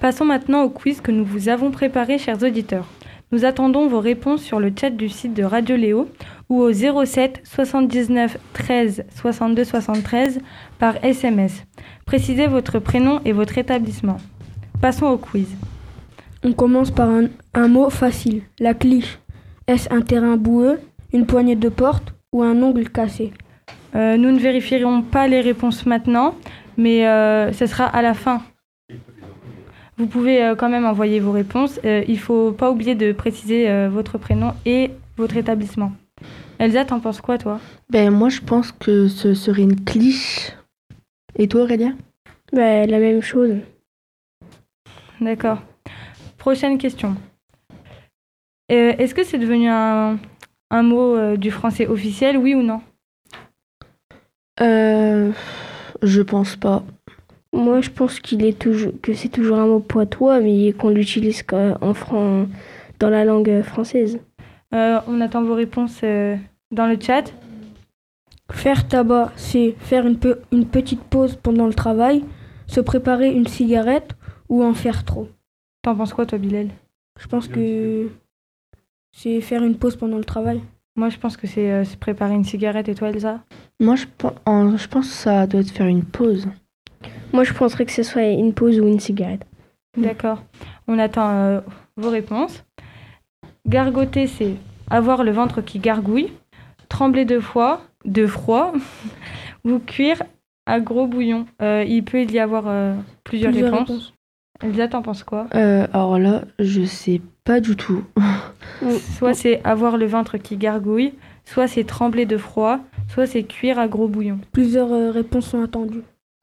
Passons maintenant au quiz que nous vous avons préparé, chers auditeurs. Nous attendons vos réponses sur le chat du site de Radio Léo ou au 07 79 13 62 73 par SMS. Précisez votre prénom et votre établissement. Passons au quiz. On commence par un, un mot facile, la cliche. Est-ce un terrain boueux, une poignée de porte ou un ongle cassé Euh, nous ne vérifierons pas les réponses maintenant, mais euh, ce sera à la fin. Vous pouvez euh, quand même envoyer vos réponses. Euh, il faut pas oublier de préciser euh, votre prénom et votre établissement. Elsa, t'en penses quoi, toi? Ben, moi, je pense que ce serait une cliché. Et toi, Aurélia? Ben, La même chose. D'accord. Prochaine question. Euh, Est-ce que c'est devenu un, un mot euh, du français officiel, oui ou non? Euh. Je pense pas. Moi, je pense qu'il est toujours que c'est toujours un mot poitois, mais qu'on l'utilise en dans la langue française. Euh, On attend vos réponses euh, dans le chat. Faire tabac, c'est faire une, pe- une petite pause pendant le travail, se préparer une cigarette ou en faire trop. T'en penses quoi, toi, Bilal? Je pense que c'est faire une pause pendant le travail. Moi, je pense que c'est euh, se préparer une cigarette. Et toi, Elsa? Moi, je, en- je pense que ça doit être faire une pause. Moi, je penserais que ce soit une pause ou une cigarette. D'accord. On attend euh, vos réponses. Gargoter, c'est avoir le ventre qui gargouille. Trembler de froid, de froid. ou cuire à gros bouillon. Euh, il peut y avoir euh, plusieurs, Plusieurs réponses. réponses. Elsa, t'en penses quoi? Euh, alors là, je sais pas du tout. Soit c'est avoir le ventre qui gargouille, soit c'est trembler de froid, soit c'est cuire à gros bouillon. Plusieurs euh, réponses sont attendues.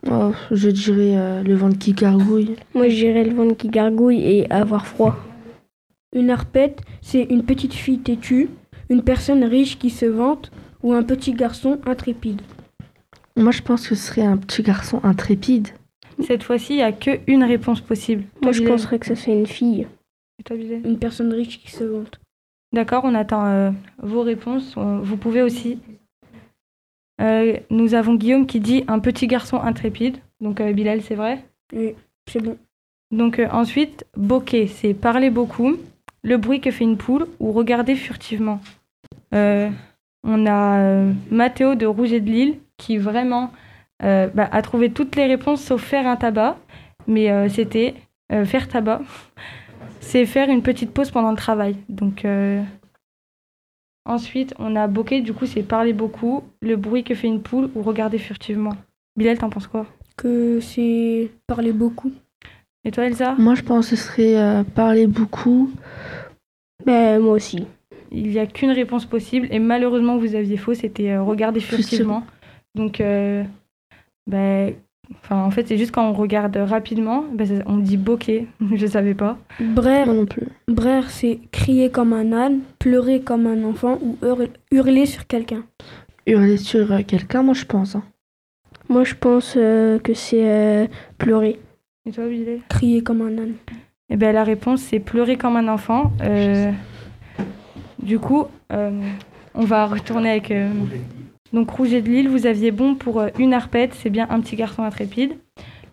Oh, je dirais euh, le ventre qui gargouille. Moi, je dirais le ventre qui gargouille et avoir froid. Une arpette, c'est une petite fille têtue, une personne riche qui se vante ou un petit garçon intrépide. Moi, je pense que ce serait un petit garçon intrépide. Cette fois-ci, il n'y a qu'une réponse possible. Moi, je penserais que ça serait une fille, une personne riche qui se vante. D'accord, on attend euh, vos réponses. Euh, Vous pouvez aussi. Euh, nous avons Guillaume qui dit un petit garçon intrépide. Donc euh, Bilal, c'est vrai? Oui, c'est bon. Donc euh, ensuite, bokeh, c'est parler beaucoup, le bruit que fait une poule ou regarder furtivement. On a Mathéo de Rouget de Lille qui vraiment bah, a trouvé toutes les réponses sauf faire un tabac. Mais c'était faire tabac. c'est faire une petite pause pendant le travail. Donc ensuite, on a bokeh, du coup, c'est parler beaucoup, le bruit que fait une poule ou regarder furtivement. Bilal, t'en penses quoi? Que c'est parler beaucoup. Et toi, Elsa? Moi, je pense que ce serait euh, parler beaucoup. Ben, moi aussi. Il n'y a qu'une réponse possible et malheureusement vous aviez faux, c'était euh, regarder furtivement. Donc, euh, ben, enfin, en fait, c'est juste quand on regarde rapidement, ben, on dit bokeh, je savais pas. Brère, non plus. brère, c'est crier comme un âne, pleurer comme un enfant ou hurler, sur quelqu'un. Hurler sur euh, quelqu'un, moi, je pense. hein. Moi, je pense euh, que c'est euh, pleurer, Et toi, Bilal crier comme un âne. Eh ben, la réponse, c'est pleurer comme un enfant. Euh, du coup, euh, on va retourner avec. Donc, Rouget de Lille, vous aviez bon pour euh, une arpette, c'est bien un petit garçon intrépide.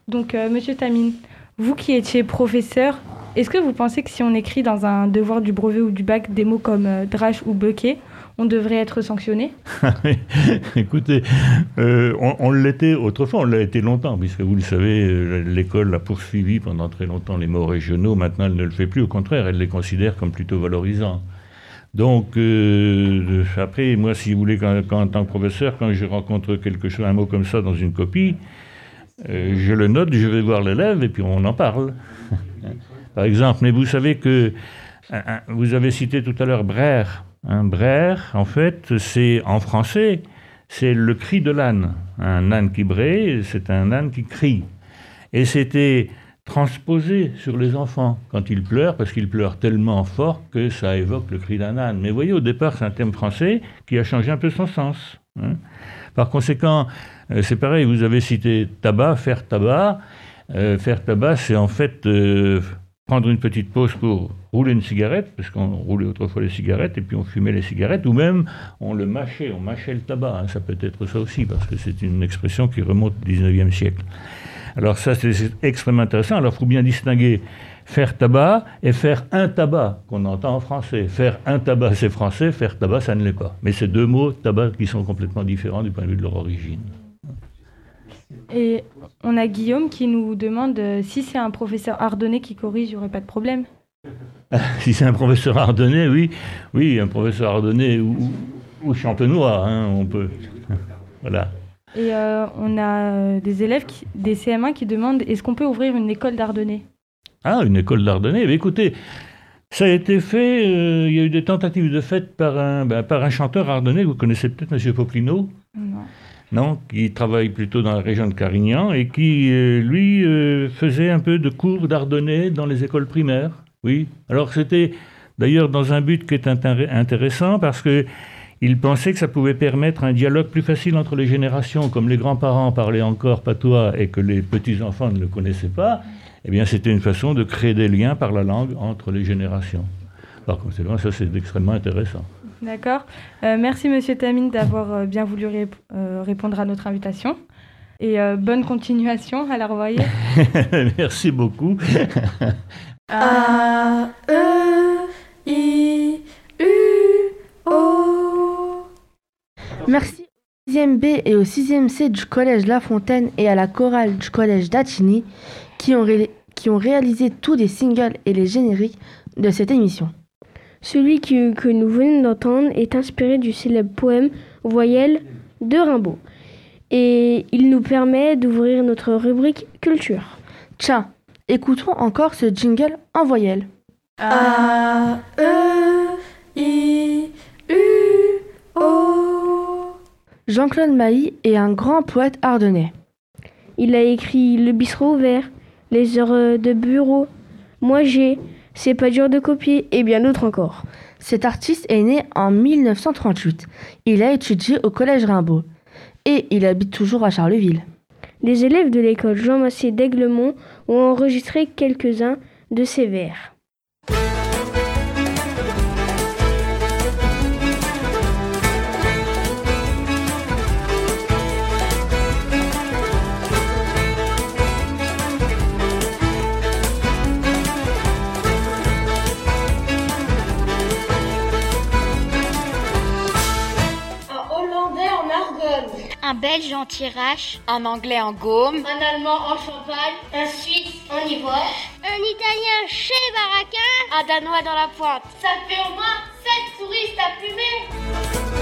Donc, euh, monsieur Tamine, vous qui étiez professeur, est-ce que vous pensez que si on écrit dans un devoir du brevet ou du bac des mots comme euh, drache ou bucket, on devrait être sanctionné? Écoutez, euh, on, on l'était autrefois, on l'a été longtemps, puisque vous le savez, l'école a poursuivi pendant très longtemps les mots régionaux. Maintenant, elle ne le fait plus. Au contraire, elle les considère comme plutôt valorisants. Donc, euh, après, moi, si vous voulez, quand, en tant que professeur, quand je rencontre quelque chose, un mot comme ça dans une copie, euh, je le note, je vais voir l'élève et puis on en parle. Par exemple, mais vous savez que vous avez cité tout à l'heure Brère. Un Brère, en fait, c'est en français, c'est le cri de l'âne. Un âne qui braie, c'est un âne qui crie. Et c'était transposé sur les enfants quand ils pleurent, parce qu'ils pleurent tellement fort que ça évoque le cri d'un âne. Mais vous voyez, au départ, c'est un terme français qui a changé un peu son sens. Hein. Par conséquent, euh, c'est pareil, vous avez cité tabac, faire tabac. Euh, faire tabac, c'est en fait euh, prendre une petite pause pour rouler une cigarette, parce qu'on roulait autrefois les cigarettes, et puis on fumait les cigarettes, ou même on le mâchait, on mâchait le tabac. Hein. ça peut être ça aussi, parce que c'est une expression qui remonte au 19e siècle. Alors ça, c'est extrêmement intéressant. Alors il faut bien distinguer faire tabac et faire un tabac, qu'on entend en français. Faire un tabac, c'est français, faire tabac, ça ne l'est pas. Mais c'est deux mots, tabac, qui sont complètement différents du point de vue de leur origine. Et on a Guillaume qui nous demande euh, si c'est un professeur ardennais qui corrige, il n'y aurait pas de problème. si c'est un professeur ardennais, oui. Oui, un professeur ardennais ou, ou champenois, hein, on peut. voilà. Et euh, on a euh, des élèves, des CM1 qui demandent est-ce qu'on peut ouvrir une école d'Ardennais? Ah, une école d'Ardennais Écoutez, ça a été fait, euh, il y a eu des tentatives de fait par un, ben, par un chanteur ardennais, vous connaissez peut-être M. Poplino Non. Non, qui travaille plutôt dans la région de Carignan et qui, lui, faisait un peu de cours d'Ardennais dans les écoles primaires. Oui. Alors c'était d'ailleurs dans un but qui est intéressant parce que il pensait que ça pouvait permettre un dialogue plus facile entre les générations, comme les grands-parents parlaient encore patois et que les petits-enfants ne le connaissaient pas. Eh bien, c'était une façon de créer des liens par la langue entre les générations. Par conséquent, ça, c'est extrêmement intéressant. D'accord. Euh, merci, Monsieur Tamine, d'avoir euh, bien voulu euh, répondre à notre invitation. Et bonne continuation à la revoyer. merci beaucoup. A, E, I, U, O. Merci au 6e B et au 6e C du Collège La Fontaine et à la chorale du Collège qui ont, qui ont réalisé tous les singles et les génériques de cette émission. Celui que nous venons d'entendre est inspiré du célèbre poème Voyelle de Rimbaud. Et il nous permet d'ouvrir notre rubrique culture. Tiens, écoutons encore ce jingle en voyelle. A, E, I, Jean-Claude Mailly est un grand poète ardennais. Il a écrit Le bistrot ouvert, Les heures de bureau, Moi j'ai, C'est pas dur de copier et bien d'autres encore. Cet artiste est né en 1938. Il a étudié au Collège Rimbaud et il habite toujours à Charleville. Les élèves de l'école Jean Massé d'Aiglemont ont enregistré quelques-uns de ses vers. Un belge en tirage, un anglais en gaume, un allemand en champagne, un suisse en ivoire, un italien chez Baraquin, un danois dans la pointe. Ça fait au moins 7 touristes à plumer.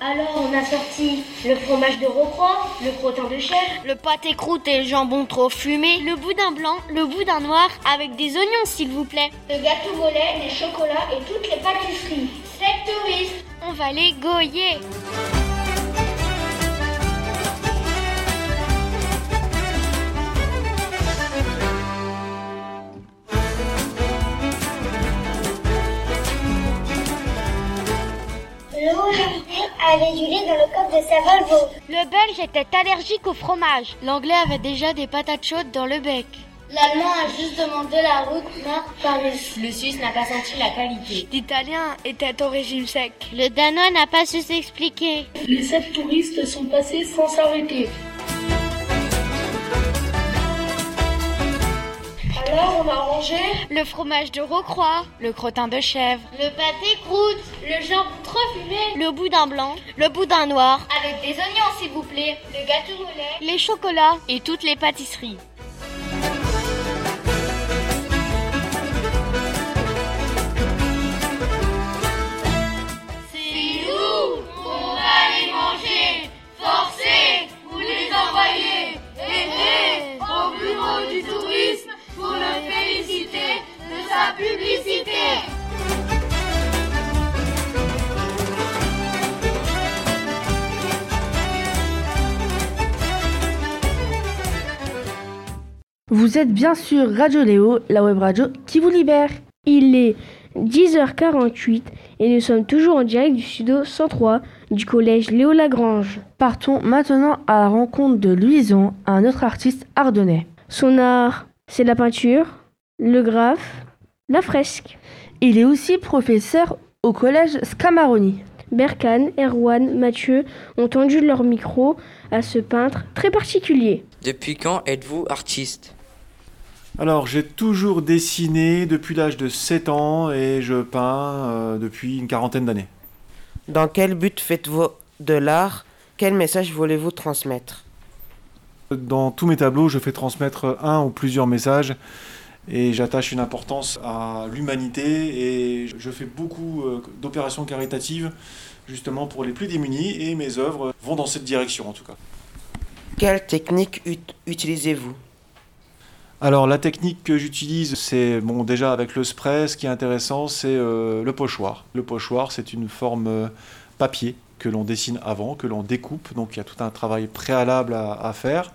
Alors on a sorti le fromage de Rocroi, le crottin de chèvre, le pâté croûte et le jambon trop fumé, le boudin blanc, le boudin noir avec des oignons s'il vous plaît, le gâteau volet, les chocolats et toutes les pâtisseries. C'est touristes, on va les goyer. Avait du lait dans le coffre de sa Volvo. Le Belge était allergique au fromage. L'Anglais avait déjà des patates chaudes dans le bec. L'Allemand a juste demandé la route mort par le... Le Suisse n'a pas senti la qualité. L'Italien était au régime sec. Le Danois n'a pas su s'expliquer. Les sept touristes sont passés sans s'arrêter. Alors on a rangé le fromage de Rocroi, le crottin de chèvre, le pâté croûte, le jambon trop fumé, le boudin blanc, le boudin noir, avec des oignons s'il vous plaît, le gâteau au lait, les chocolats et toutes les pâtisseries. La publicité. Vous êtes bien sûr Radio Léo, la web radio qui vous libère. Il est 10h48 et nous sommes toujours en direct du studio 103 du collège Léo Lagrange. Partons maintenant à la rencontre de Louison, un autre artiste ardennais. Son art, c'est la peinture, le graphe, la fresque. Il est aussi professeur au collège Scamaroni. Berkane, Erwan, Mathieu ont tendu leur micro à ce peintre très particulier. Depuis quand êtes-vous artiste? Alors j'ai toujours dessiné depuis l'âge de 7 ans et je peins euh, depuis une quarantaine d'années. Dans quel but faites-vous de l'art? Quel message voulez-vous transmettre? Dans tous mes tableaux, je fais transmettre un ou plusieurs messages et j'attache une importance à l'humanité et je fais beaucoup euh, d'opérations caritatives justement pour les plus démunis et mes œuvres vont dans cette direction en tout cas. Quelle technique utilisez-vous? Alors la technique que j'utilise, c'est bon déjà avec le spray, ce qui est intéressant, c'est euh, le pochoir. Le pochoir, c'est une forme euh, papier que l'on dessine avant, que l'on découpe, donc il y a tout un travail préalable à, faire.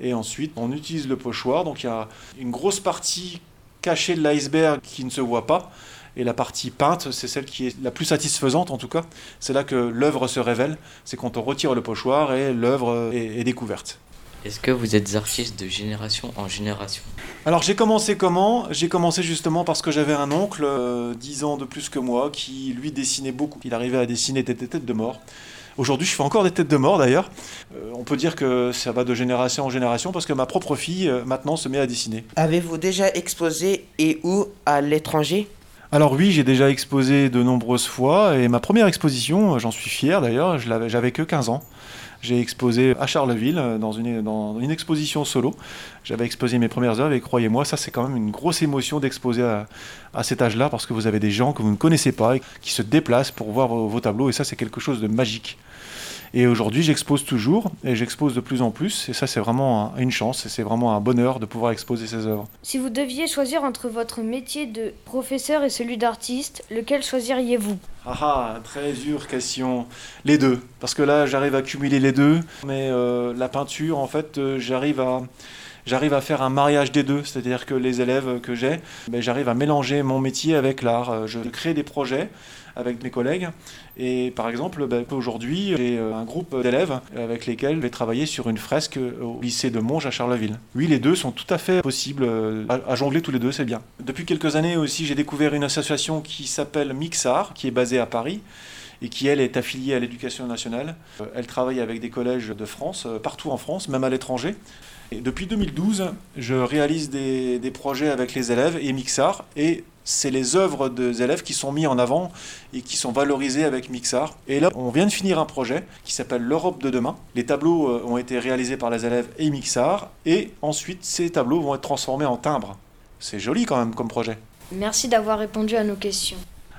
Et ensuite, on utilise le pochoir, donc il y a une grosse partie cachée de l'iceberg qui ne se voit pas. Et la partie peinte, c'est celle qui est la plus satisfaisante en tout cas. C'est là que l'œuvre se révèle. C'est quand on retire le pochoir et l'œuvre est découverte. Est-ce que vous êtes artiste de génération en génération? Alors j'ai commencé comment? J'ai commencé justement parce que j'avais un oncle, euh, dix 10 ans de plus que moi, qui lui dessinait beaucoup. Il arrivait à dessiner des têtes de mort. Aujourd'hui, je fais encore des têtes de mort d'ailleurs. Euh, on peut dire que ça va de génération en génération parce que ma propre fille euh, maintenant se met à dessiner. Avez-vous déjà exposé et où à l'étranger? Alors oui, j'ai déjà exposé de nombreuses fois et ma première exposition, j'en suis fier d'ailleurs, j'avais que 15 ans. J'ai exposé à Charleville euh, dans une, dans une exposition solo. J'avais exposé mes premières œuvres et croyez-moi, ça c'est quand même une grosse émotion d'exposer à, à, cet âge-là parce que vous avez des gens que vous ne connaissez pas et qui se déplacent pour voir vos tableaux et ça c'est quelque chose de magique. Et aujourd'hui, j'expose toujours et j'expose de plus en plus. Et ça, c'est vraiment une chance et c'est vraiment un bonheur de pouvoir exposer ces œuvres. Si vous deviez choisir entre votre métier de professeur et celui d'artiste, lequel choisiriez-vous? Ah ah, très dure question. Les deux. Parce que là, j'arrive à cumuler les deux. Mais euh, la peinture, en fait, euh, j'arrive à j'arrive à faire un mariage des deux, c'est-à-dire que les élèves que j'ai, ben, j'arrive à mélanger mon métier avec l'art. Euh, je crée des projets avec mes collègues. Et par exemple, ben, aujourd'hui, j'ai euh, un groupe d'élèves avec lesquels je vais travailler sur une fresque au lycée de Monge à Charleville. Oui, les deux sont tout à fait possibles euh, à, jongler tous les deux, c'est bien. Depuis quelques années aussi, j'ai découvert une association qui s'appelle Mixar, qui est basée à Paris et qui, elle, est affiliée à l'éducation nationale. Euh, elle travaille avec des collèges de France, partout en France, même à l'étranger. Depuis 2012, je réalise des, des, projets avec les élèves et Mixar, et c'est les œuvres des élèves qui sont mis en avant et qui sont valorisées avec Mixar. Et là, on vient de finir un projet qui s'appelle l'Europe de demain. Les tableaux euh, ont été réalisés par les élèves et Mixar, et ensuite ces tableaux vont être transformés en timbres. C'est joli quand même comme projet. Merci d'avoir répondu à nos questions.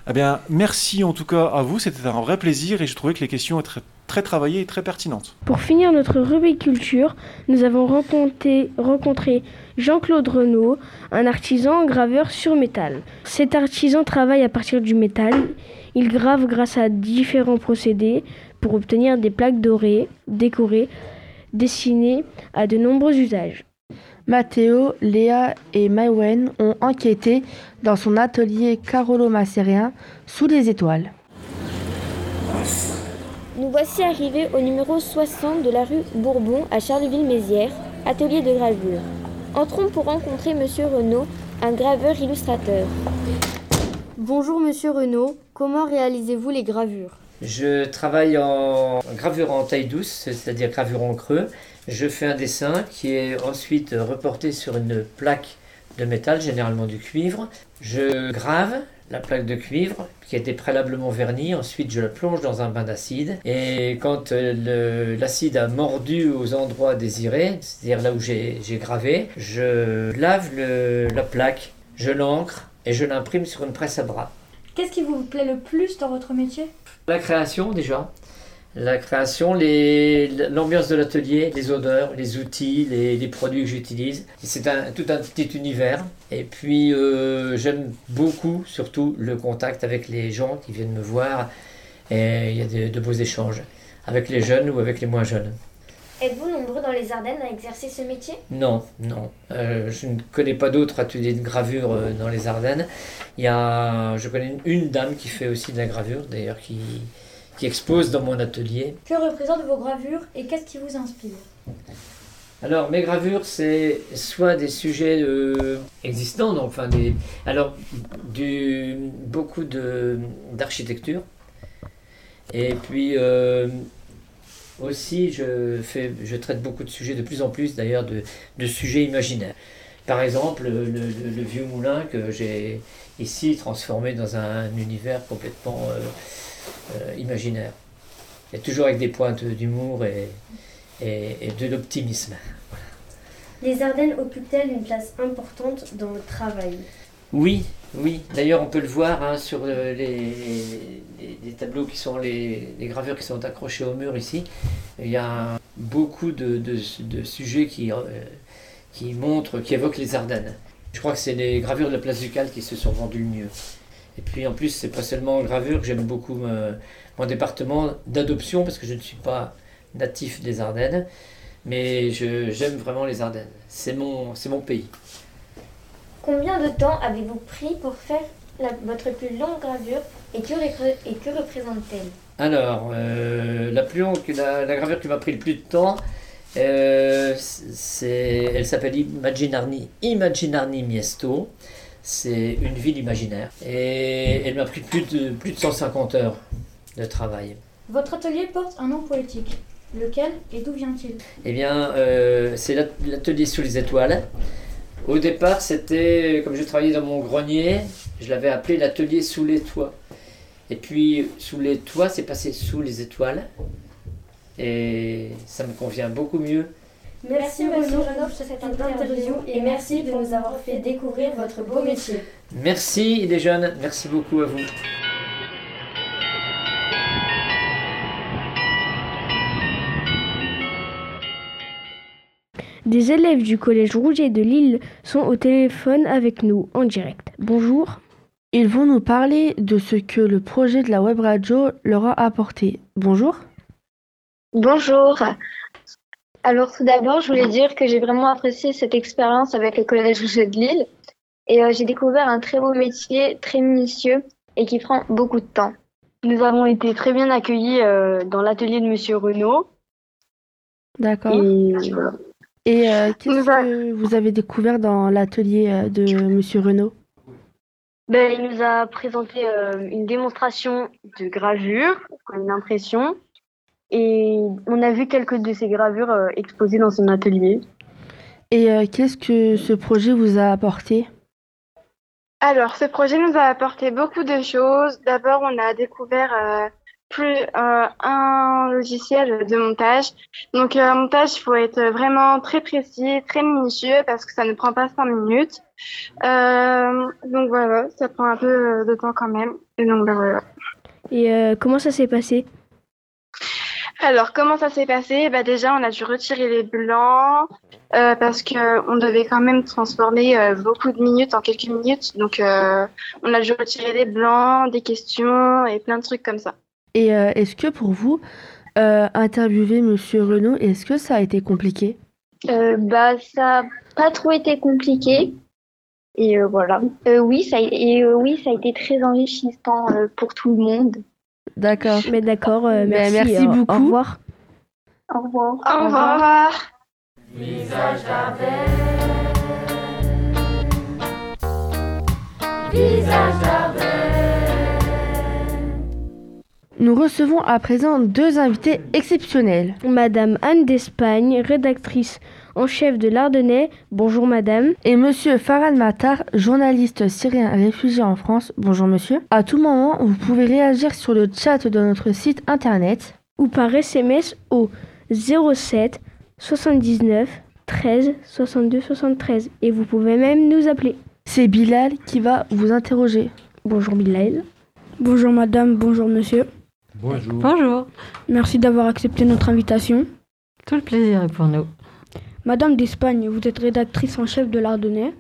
Eh bien, merci en tout cas à vous, c'était un vrai plaisir et je trouvais que les questions étaient très, travaillées et très pertinentes. Pour finir notre rubrique culture, nous avons rencontré, rencontré Jean-Claude Renaud, un artisan graveur sur métal. Cet artisan travaille à partir du métal. Il grave grâce à différents procédés pour obtenir des plaques dorées, décorées, destinées à de nombreux usages. Matteo, Léa et Maïwen ont enquêté dans son atelier Carolo Macérien sous les étoiles. Nous voici arrivés au numéro 60 de la rue Bourbon à Charleville-Mézières, atelier de gravure. Entrons pour rencontrer Monsieur Renaud, un graveur illustrateur. Bonjour Monsieur Renaud, comment réalisez-vous les gravures? Je travaille en gravure en taille douce, c'est-à-dire gravure en creux. Je fais un dessin qui est ensuite reporté sur une plaque de métal, généralement du cuivre. Je grave la plaque de cuivre qui a été préalablement vernie. Ensuite, je la plonge dans un bain d'acide. Et quand euh, l'acide a mordu aux endroits désirés, c'est-à-dire là où j'ai gravé, je lave la plaque, je l'encre et je l'imprime sur une presse à bras. Qu'est-ce qui vous plaît le plus dans votre métier? La création déjà. La création, l'ambiance de l'atelier, les odeurs, les outils, les, les produits que j'utilise. C'est un, tout un petit univers. Et puis, euh, j'aime beaucoup, surtout, le contact avec les gens qui viennent me voir. Et il y a de, de beaux échanges avec les jeunes ou avec les moins jeunes. Êtes-vous nombreux dans les Ardennes à exercer ce métier? Non, non. Euh, je ne connais pas d'autres ateliers de gravure euh, dans les Ardennes. Il y a, je connais une, une dame qui fait aussi de la gravure, d'ailleurs, qui, qui expose dans mon atelier. Que représentent vos gravures et qu'est-ce qui vous inspire Alors, mes gravures, c'est soit des sujets euh, existants, donc, enfin, des, alors, du, beaucoup d'architecture. Et puis, euh, aussi, je, fais, je traite beaucoup de sujets, de plus en plus d'ailleurs, de, de sujets imaginaires. Par exemple, le, le- le vieux moulin que j'ai ici transformé dans un univers complètement euh, euh, imaginaire. Et toujours avec des pointes d'humour et, et- et de l'optimisme. Les Ardennes occupent-elles une place importante dans votre travail? Oui, oui. D'ailleurs, on peut le voir hein, sur les, les- les tableaux qui sont les, les gravures qui sont accrochées au mur ici. Il y a beaucoup de, de- de sujets qui, euh, qui montrent, qui évoquent les Ardennes. Je crois que c'est les gravures de la place Ducale qui se sont vendues le mieux. Et puis en plus, c'est pas seulement gravure, j'aime beaucoup euh, mon département d'adoption parce que je ne suis pas natif des Ardennes, mais j'aime vraiment les Ardennes. C'est mon, mon pays. Combien de temps avez-vous pris pour faire la- votre plus longue gravure et que, ré- et que représente-t-elle? Alors, euh, la plus longue, la, la gravure qui m'a pris le plus de temps, euh, c'est, elle s'appelle Imaginarni, Imaginarni Miesto. C'est une ville imaginaire. Et elle m'a pris plus de, plus de 150 heures de travail. Votre atelier porte un nom poétique. Lequel et d'où vient-il? Eh bien, euh, c'est l'at- l'atelier sous les étoiles. Au départ, c'était, comme je travaillais dans mon grenier, je l'avais appelé l'atelier sous les toits. Et puis, sous les toits, c'est passé sous les étoiles. Et ça me convient beaucoup mieux. Merci Monsieur Renaud pour cette interview et merci de nous avoir fait découvrir votre beau métier. Merci les jeunes, merci beaucoup à vous. Des élèves du collège Rouget de Lille sont au téléphone avec nous en direct. Bonjour. Ils vont nous parler de ce que le projet de la web radio leur a apporté. Bonjour. Bonjour. Alors tout d'abord, je voulais dire que j'ai vraiment apprécié cette expérience avec le Collège Rouget de Lille et euh, j'ai découvert un très beau métier, très minutieux et qui prend beaucoup de temps. Nous avons été très bien accueillis euh, dans l'atelier de Monsieur Renaud. D'accord. Et voilà. Et euh, qu'est-ce que vous avez découvert dans l'atelier de Monsieur Renaud? Ben, il nous a présenté une démonstration de gravure, une impression, et on a vu quelques de ces gravures euh, exposées dans son atelier. Et euh, qu'est-ce que ce projet vous a apporté? Alors, ce projet nous a apporté beaucoup de choses. D'abord, on a découvert euh, plus euh, un logiciel de montage. Donc, euh, un montage, il faut être vraiment très précis, très minutieux parce que ça ne prend pas cinq minutes. Euh, donc voilà, ça prend un peu de temps quand même. Et donc ben, voilà. Et euh, comment ça s'est passé? Alors, comment ça s'est passé? Bah, Déjà, on a dû retirer les blancs euh, parce qu'on devait quand même transformer euh, beaucoup de minutes en quelques minutes. Donc, euh, on a dû retirer les blancs, des questions et plein de trucs comme ça. Et euh, est-ce que pour vous, euh, interviewer Monsieur Renaud, est-ce que ça a été compliqué? Euh, bah, ça n'a pas trop été compliqué. Et euh, voilà. Euh, oui, ça a, et euh, oui, ça a été très enrichissant euh, pour tout le monde. D'accord. Mais d'accord, euh, Ben, merci. merci euh, beaucoup. Au revoir. Au revoir. Au revoir. Visage Visage Nous recevons à présent deux invités exceptionnels. Madame Anne d'Espagne, rédactrice en chef de l'Ardennais. Bonjour madame. Et monsieur Farad Matar, journaliste syrien réfugié en France. Bonjour monsieur. À tout moment, vous pouvez réagir sur le chat de notre site internet ou par SMS au 07 79 13 62 73 et vous pouvez même nous appeler. C'est Bilal qui va vous interroger. Bonjour Bilal. Bonjour madame, bonjour monsieur. Bonjour. Bonjour. Merci d'avoir accepté notre invitation. Tout le plaisir est pour nous. Madame d'Espagne, vous êtes rédactrice en chef de l'Ardennais.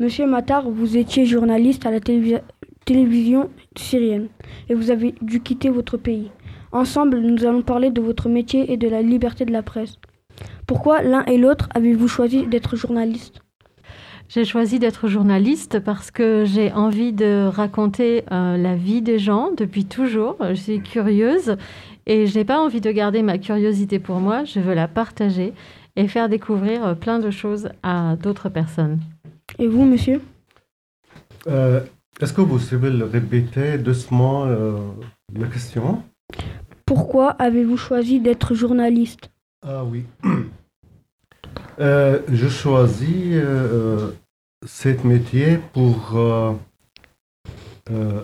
Monsieur Matar, vous étiez journaliste à la télévi- télévision syrienne et vous avez dû quitter votre pays. Ensemble, nous allons parler de votre métier et de la liberté de la presse. Pourquoi l'un et l'autre avez-vous choisi d'être journaliste J'ai choisi d'être journaliste parce que j'ai envie de raconter euh, la vie des gens depuis toujours. Je suis curieuse et je n'ai pas envie de garder ma curiosité pour moi. Je veux la partager et faire découvrir euh, plein de choses à d'autres personnes. Et vous, monsieur? Euh, Est-ce que vous pouvez le répéter doucement euh, la question? Pourquoi avez-vous choisi d'être journaliste? Ah oui. Euh, je choisis euh, cet métier pour euh, euh,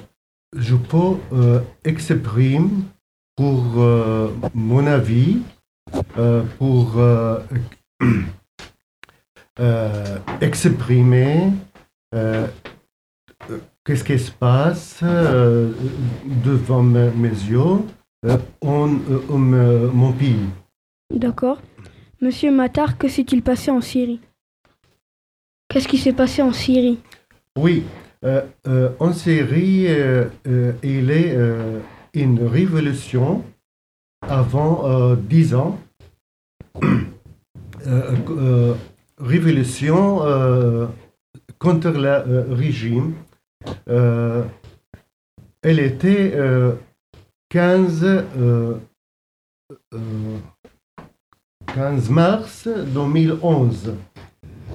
je peux euh, exprimer pour euh, mon avis, euh, pour euh, euh, exprimer qu'est-ce qui se passe devant mes, mes yeux en, en, mon pays. D'accord. Monsieur Matar, que s'est-il passé en Syrie? Qu'est-ce qui s'est passé en Syrie? Oui, euh, euh, en Syrie, euh, il est une révolution avant euh, dix ans. Euh, euh, révolution euh, contre le euh, régime. Euh, elle était euh, 15, euh, euh, 15 mars 2011.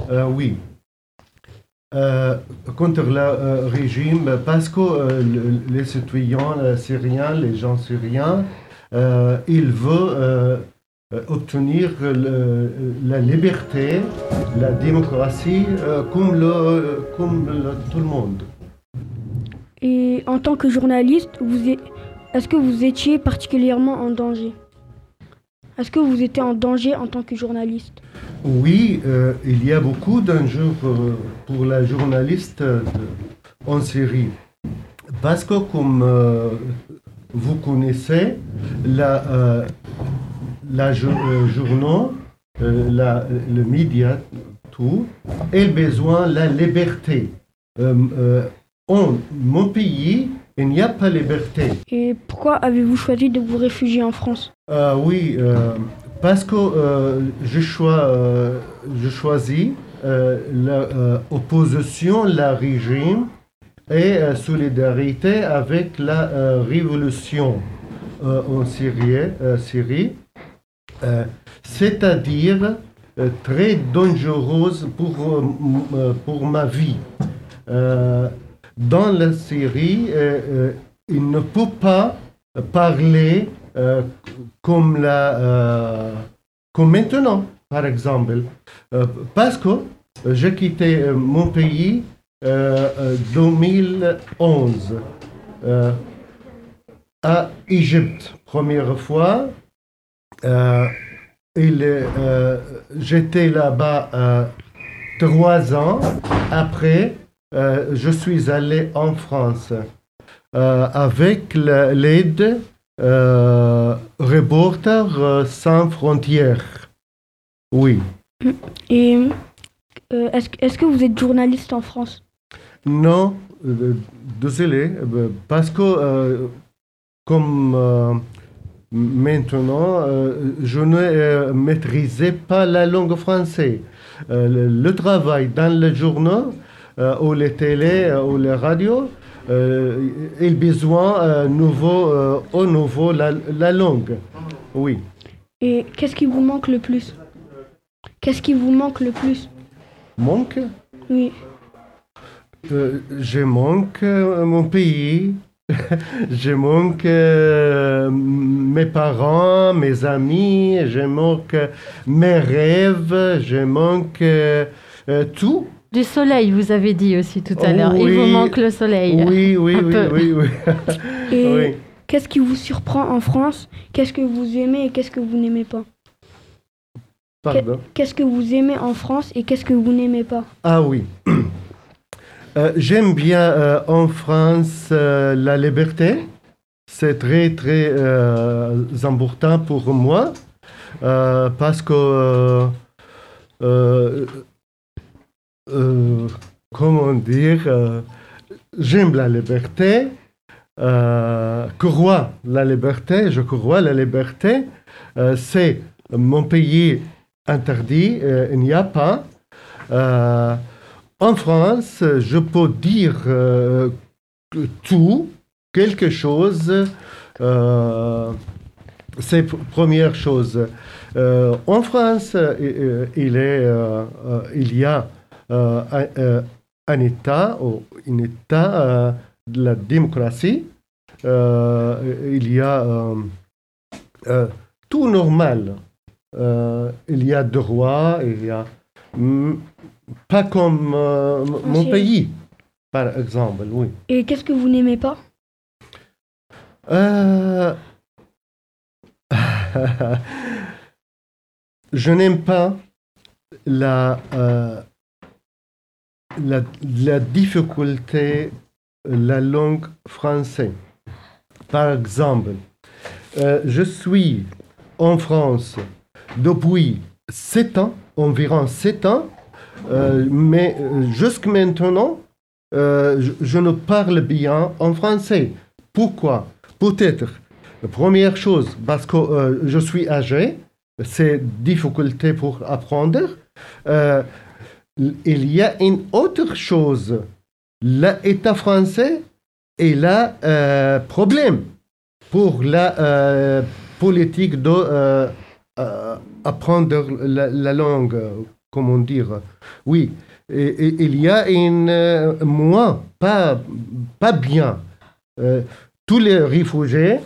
Euh, oui. Euh, contre le euh, régime parce que euh, le- les citoyens euh, syriens, les gens syriens, euh, ils veulent euh, euh, obtenir le- la liberté, la démocratie comme, le, comme le- tout le monde. Et en tant que journaliste, est-ce que vous étiez particulièrement en danger? Est-ce que vous étiez en danger en tant que journaliste? Oui, euh, il y a beaucoup d'enjeux pour, pour la journaliste de- en Syrie. Parce que, comme euh, vous connaissez, la, euh, la euh, journaux, euh, la- le média, tout, a besoin de la liberté. Euh, en mon pays, il n'y a pas de liberté. Et pourquoi avez-vous choisi de vous réfugier en France? Oui, euh, parce que euh, je, je choisis l'opposition, la régime et euh, solidarité avec la euh, révolution euh, en Syrie, Syrie c'est-à-dire très dangereuse pour, pour ma vie. Dans la Syrie, il ne peut pas parler comme, la, comme maintenant, par exemple. Parce que j'ai quitté mon pays 2011 euh, à Égypte, première fois. Euh, euh, J'étais là-bas euh, trois ans. Après, euh, je suis allé en France euh, avec la- l'aide euh, Reporters euh, sans frontières. Oui. Et euh, est-ce que vous êtes journaliste en France? Non, euh, désolé, euh, parce que euh, comme maintenant, je ne maîtrisais pas la langue française. Le, le travail dans les journaux, ou les télés, euh, ou les radios, euh, il a besoin euh, nouveau, euh, au nouveau la, la langue. Oui. Et qu'est-ce qui vous manque le plus? Qu'est-ce qui vous manque le plus? Manque? Oui. Euh, je manque euh, mon pays, je manque euh, mes parents, mes amis, je manque mes rêves, je manque euh, tout. Du soleil, vous avez dit aussi tout à l'heure. Il vous manque le soleil. Oui, oui, oui, oui, oui. Et Oui. qu'est-ce qui vous surprend en France? Qu'est-ce que vous aimez et qu'est-ce que vous n'aimez pas? Pardon? Qu'est-ce que vous aimez en France et qu'est-ce que vous n'aimez pas? Ah oui. Euh, J'aime bien euh, en France euh, la liberté, c'est très très important pour moi parce que, comment dire, j'aime la liberté, crois la liberté, je crois la liberté, c'est mon pays interdit, il n'y a pas. En France, je peux dire tout, quelque chose. Euh, c'est première chose. Euh, en France, euh, il, est, il y a un, État, un État de la démocratie. il y a tout normal. il y a droit, il y a pas comme mon pays, par exemple, oui. Et qu'est-ce que vous n'aimez pas? Euh, je n'aime pas la, euh, la, la, difficulté, la langue française. Par exemple, euh, je suis en France depuis 7 ans, environ 7 ans, mais jusqu'à maintenant, je, je ne parle bien en français. Pourquoi? Peut-être, la première chose, parce que euh, je suis âgé, c'est difficulté pour apprendre. Euh, il y a une autre chose. L'État français est là euh, problème pour la politique de apprendre la, langue, comment dire. Oui, il y a une moi pas pas bien tous les réfugiés,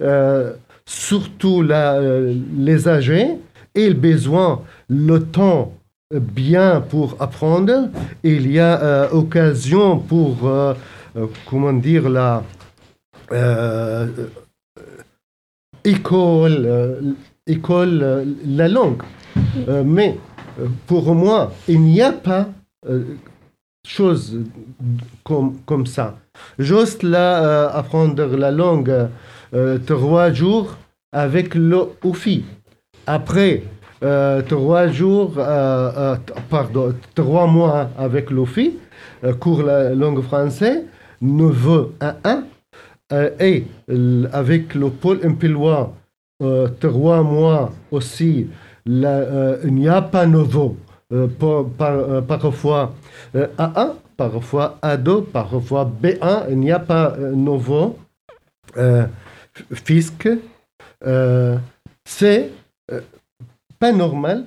euh, surtout euh, les âgés, ont besoin le temps bien pour apprendre. Il y a euh, occasion pour, comment dire, la école, école la langue. mais pour moi, il n'y a pas chose comme, comme ça. Juste là, euh, apprendre la langue euh, trois jours avec le. Après, euh, trois jours, pardon, trois mois avec l'OFI, cours la langue française, 9 à 1, et avec le pôle impélois, trois mois aussi, il n'y a pas nouveau. Par, par, parfois A1, parfois A2, parfois B1. Il n'y a pas euh, nouveau euh, fisc. Euh, c'est pas normal.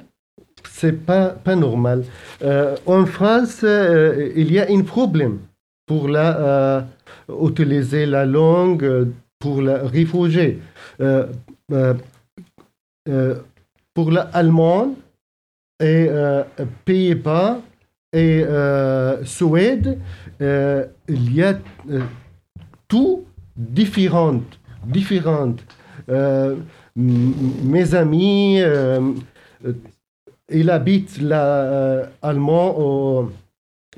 C'est pas, pas normal. en France, il y a un problème pour la, utiliser la langue pour la réfugié. Pour l'allemand et Pays-Bas, et euh, Suède, euh, il y a euh, tout différent. différentes. mes amis, ils habitent l'allemand au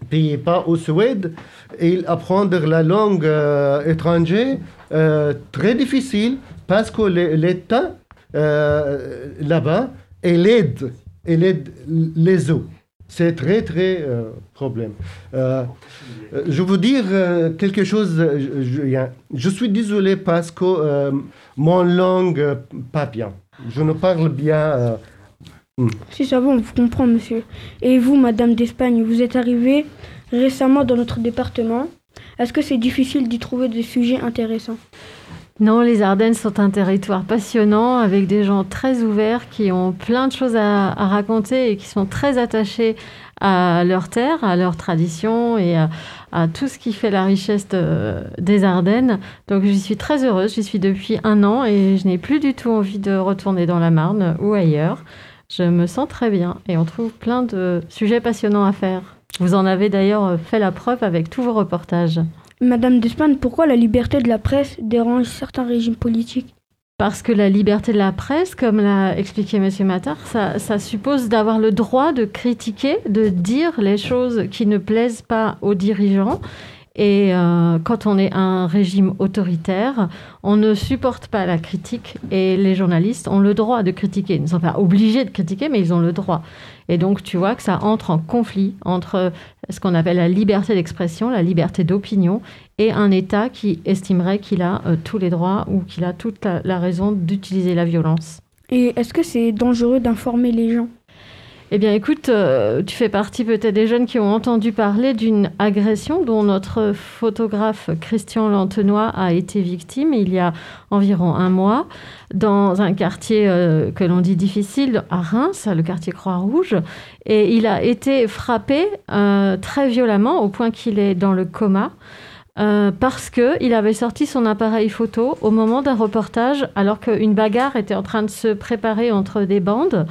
Pays-Bas, au Suède, et ils apprennent la langue étrangère très difficile parce que l'État là-bas, il aide, il aide les autres. C'est très, très euh, problème. Euh, euh, je veux dire quelque chose. Je, je, suis désolé parce que mon langue pas bien. Je ne parle bien. Hmm. Si ça va, on vous comprend, monsieur. Et vous, Madame d'Espagne, vous êtes arrivée récemment dans notre département. Est-ce que c'est difficile d'y trouver des sujets intéressants? Non, les Ardennes sont un territoire passionnant avec des gens très ouverts qui ont plein de choses à, raconter et qui sont très attachés à leur terre, à leur tradition et à, tout ce qui fait la richesse des Ardennes. Donc j'y suis très heureuse, j'y suis depuis un an et je n'ai plus du tout envie de retourner dans la Marne ou ailleurs. Je me sens très bien et on trouve plein de sujets passionnants à faire. Vous en avez d'ailleurs fait la preuve avec tous vos reportages. Madame Despagne, pourquoi la liberté de la presse dérange certains régimes politiques? Parce que la liberté de la presse, comme l'a expliqué M. Matar, ça, suppose d'avoir le droit de critiquer, de dire les choses qui ne plaisent pas aux dirigeants. Et euh, quand on est un régime autoritaire, on ne supporte pas la critique et les journalistes ont le droit de critiquer. Ils ne sont pas obligés de critiquer, mais ils ont le droit. Et donc, tu vois que ça entre en conflit entre ce qu'on appelle la liberté d'expression, la liberté d'opinion, et un État qui estimerait qu'il a euh, tous les droits ou qu'il a toute la raison d'utiliser la violence. Et est-ce que c'est dangereux d'informer les gens? Eh bien, écoute, euh, tu fais partie peut-être des jeunes qui ont entendu parler d'une agression dont notre photographe Christian Lantenois a été victime il y a environ un mois dans un quartier euh, que l'on dit difficile à Reims, le quartier Croix-Rouge. Et il a été frappé euh, très violemment au point qu'il est dans le coma. Parce qu'il avait sorti son appareil photo au moment d'un reportage alors qu'une bagarre était en train de se préparer entre des bandes.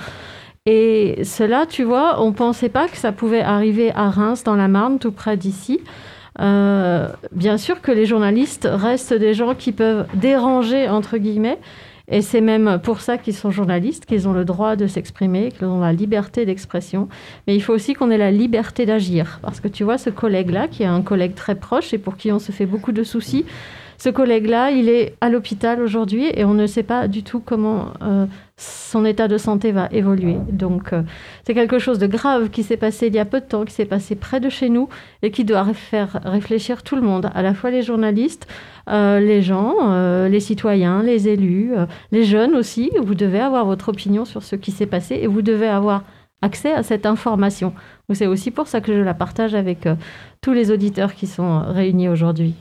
Et cela, tu vois, on ne pensait pas que ça pouvait arriver à Reims, dans la Marne, tout près d'ici. Euh, bien sûr que les journalistes restent des gens qui peuvent déranger, entre guillemets, et c'est même pour ça qu'ils sont journalistes, qu'ils ont le droit de s'exprimer, qu'ils ont la liberté d'expression. Mais il faut aussi qu'on ait la liberté d'agir. Parce que tu vois, ce collègue-là, qui est un collègue très proche et pour qui on se fait beaucoup de soucis, ce collègue-là, il est à l'hôpital aujourd'hui et on ne sait pas du tout comment euh, son état de santé va évoluer. Donc, euh, c'est quelque chose de grave qui s'est passé il y a peu de temps, qui s'est passé près de chez nous et qui doit faire réfléchir tout le monde, à la fois les journalistes, euh, les gens, les citoyens, les élus, les jeunes aussi. Vous devez avoir votre opinion sur ce qui s'est passé et vous devez avoir accès à cette information. C'est aussi pour ça que je la partage avec tous les auditeurs qui sont réunis aujourd'hui.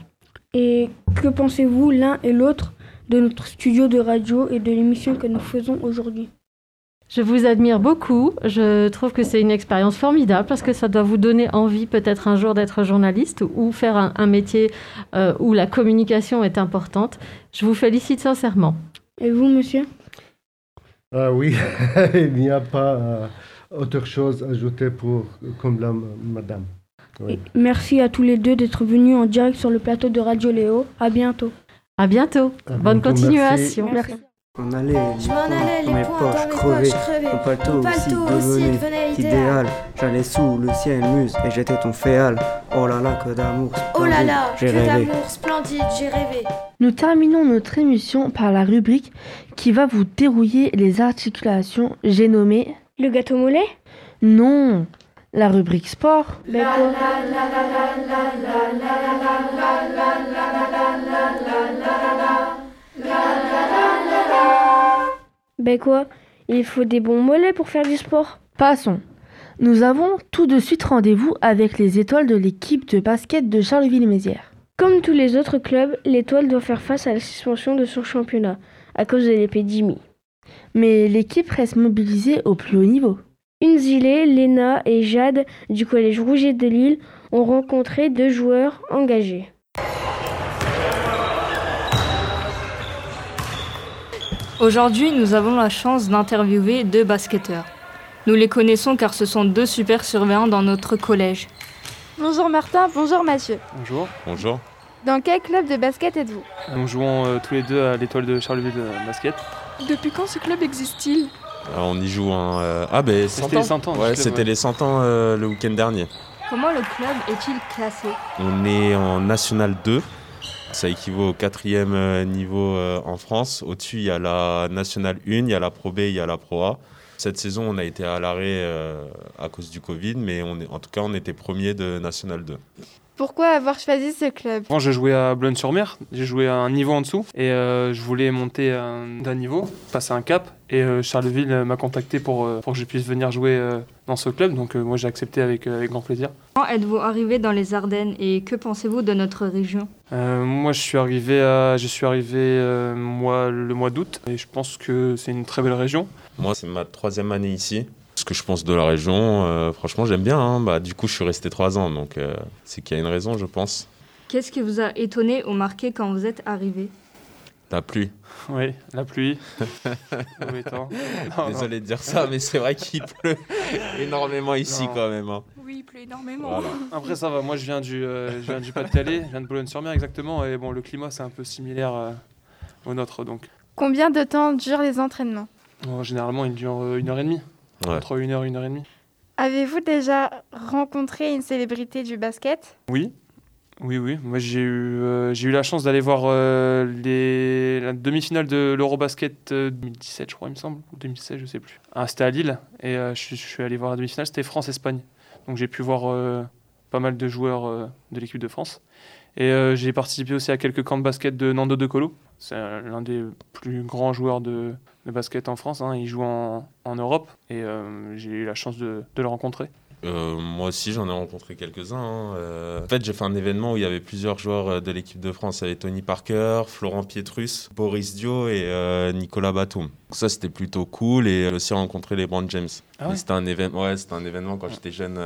Et que pensez-vous l'un et l'autre de notre studio de radio et de l'émission que nous faisons aujourd'hui? Je vous admire beaucoup. Je trouve que c'est une expérience formidable parce que ça doit vous donner envie peut-être un jour d'être journaliste ou faire un, un métier euh, où la communication est importante. Je vous félicite sincèrement. Et vous, monsieur? Ah oui, il n'y a pas euh, autre chose à ajouter pour, comme la madame. Oui. Merci à tous les deux d'être venus en direct sur le plateau de Radio Léo. À bientôt. À bientôt. Bonne bientôt, continuation. Merci. On allait, Je m'en allais, les mes poings poches dans mes crevées, poches crevées. mon palto, Mon palto aussi aussi devenait idéal. idéal. J'allais sous le ciel muse et j'étais ton féal. Oh là là, que d'amour Oh là là, j'ai que d'amour splendide, j'ai rêvé. Nous terminons notre émission par la rubrique qui va vous dérouiller les articulations. J'ai nommé. Le gâteau mollet? Non La rubrique sport. Ben quoi Ben quoi Il faut des bons mollets pour faire du sport. Passons. Nous avons tout de suite rendez-vous avec les étoiles de l'équipe de basket de Charleville-Mézières. Comme tous les autres clubs, l'étoile doit faire face à la suspension de son championnat à cause de l'épidémie. Mais l'équipe reste mobilisée au plus haut niveau. Unzile, Léna et Jade du collège Rouget de Lille ont rencontré deux joueurs engagés. Aujourd'hui, nous avons la chance d'interviewer deux basketteurs. Nous les connaissons car ce sont deux super surveillants dans notre collège. Bonjour Martin, bonjour Mathieu. Bonjour. Bonjour. Dans quel club de basket êtes-vous? Nous jouons euh, tous les deux à l'étoile de Charleville euh, Basket. Depuis quand ce club existe-t-il? Alors, on y joue un. euh, Ah, ben, 100 C'était les 100 ans, le Ouais, c'était ouais. les 100 ans euh, le week-end dernier. Comment le club est-il classé? On est en National 2. Ça équivaut au quatrième euh, niveau euh, en France. Au-dessus, il y a la National 1, il y a la Pro B, il y a la Pro A. Cette saison, on a été à l'arrêt euh, à cause du Covid, mais on est, en tout cas, on était premier de National 2. Pourquoi avoir choisi ce club Avant, je jouais à Boulogne-sur-Mer. J'ai joué à un niveau en dessous et euh, je voulais monter un- d'un niveau, passer un cap. Et euh, Charleville euh, m'a contacté pour, euh, pour que je puisse venir jouer euh, dans ce club. Donc, euh, moi, j'ai accepté avec, euh, avec grand plaisir. Quand êtes-vous arrivé dans les Ardennes et que pensez-vous de notre région? Euh, moi, je suis arrivé, à, je suis arrivé euh, moi, le mois d'août et je pense que c'est une très belle région. Moi, c'est ma troisième année ici. Que je pense de la région, euh, franchement, j'aime bien. hein. Bah, du coup, je suis resté trois ans, donc euh, c'est qu'il y a une raison, je pense. Qu'est-ce qui vous a étonné ou marqué quand vous êtes arrivé? La pluie. Oui, la pluie. Non, Désolé non. de dire ça, mais c'est vrai qu'il pleut énormément ici Non. quand même. hein. Oui, il pleut énormément. Voilà. Après, ça va. Moi, je viens du, euh, je viens du Pas-de-Calais, je viens de Boulogne-sur-Mer exactement. Et bon, le climat, c'est un peu similaire euh, au nôtre. Donc, Combien de temps durent les entraînements? Bon, généralement, il dure euh, une heure et demie. Ouais. Entre une heure et une heure et demie. Avez-vous déjà rencontré une célébrité du basket? Oui. Oui, oui. Moi, j'ai eu, euh, j'ai eu la chance d'aller voir euh, les, la demi-finale de l'Eurobasket euh, 2017, je crois, il me semble. Ou 2016, je sais plus. Ah, c'était à Lille. Et euh, je, suis- je suis allé voir la demi-finale. C'était France-Espagne. Donc, j'ai pu voir euh, pas mal de joueurs euh, de l'équipe de France. Et euh, j'ai participé aussi à quelques camps de basket de Nando De Colo. C'est euh, l'un des plus grands joueurs de, de basket en France. hein. Il joue en, en Europe. Et euh, j'ai eu la chance de, de le rencontrer. Euh, moi aussi, j'en ai rencontré quelques-uns. hein. Euh, en fait, j'ai fait un événement où il y avait plusieurs joueurs de l'équipe de France. Il y avait Tony Parker, Florent Pietrus, Boris Dio et euh, Nicolas Batum. Donc ça, c'était plutôt cool. Et j'ai aussi rencontré les Brand James. Ah ouais? C'était un, événement ouais, c'était un événement quand j'étais jeune.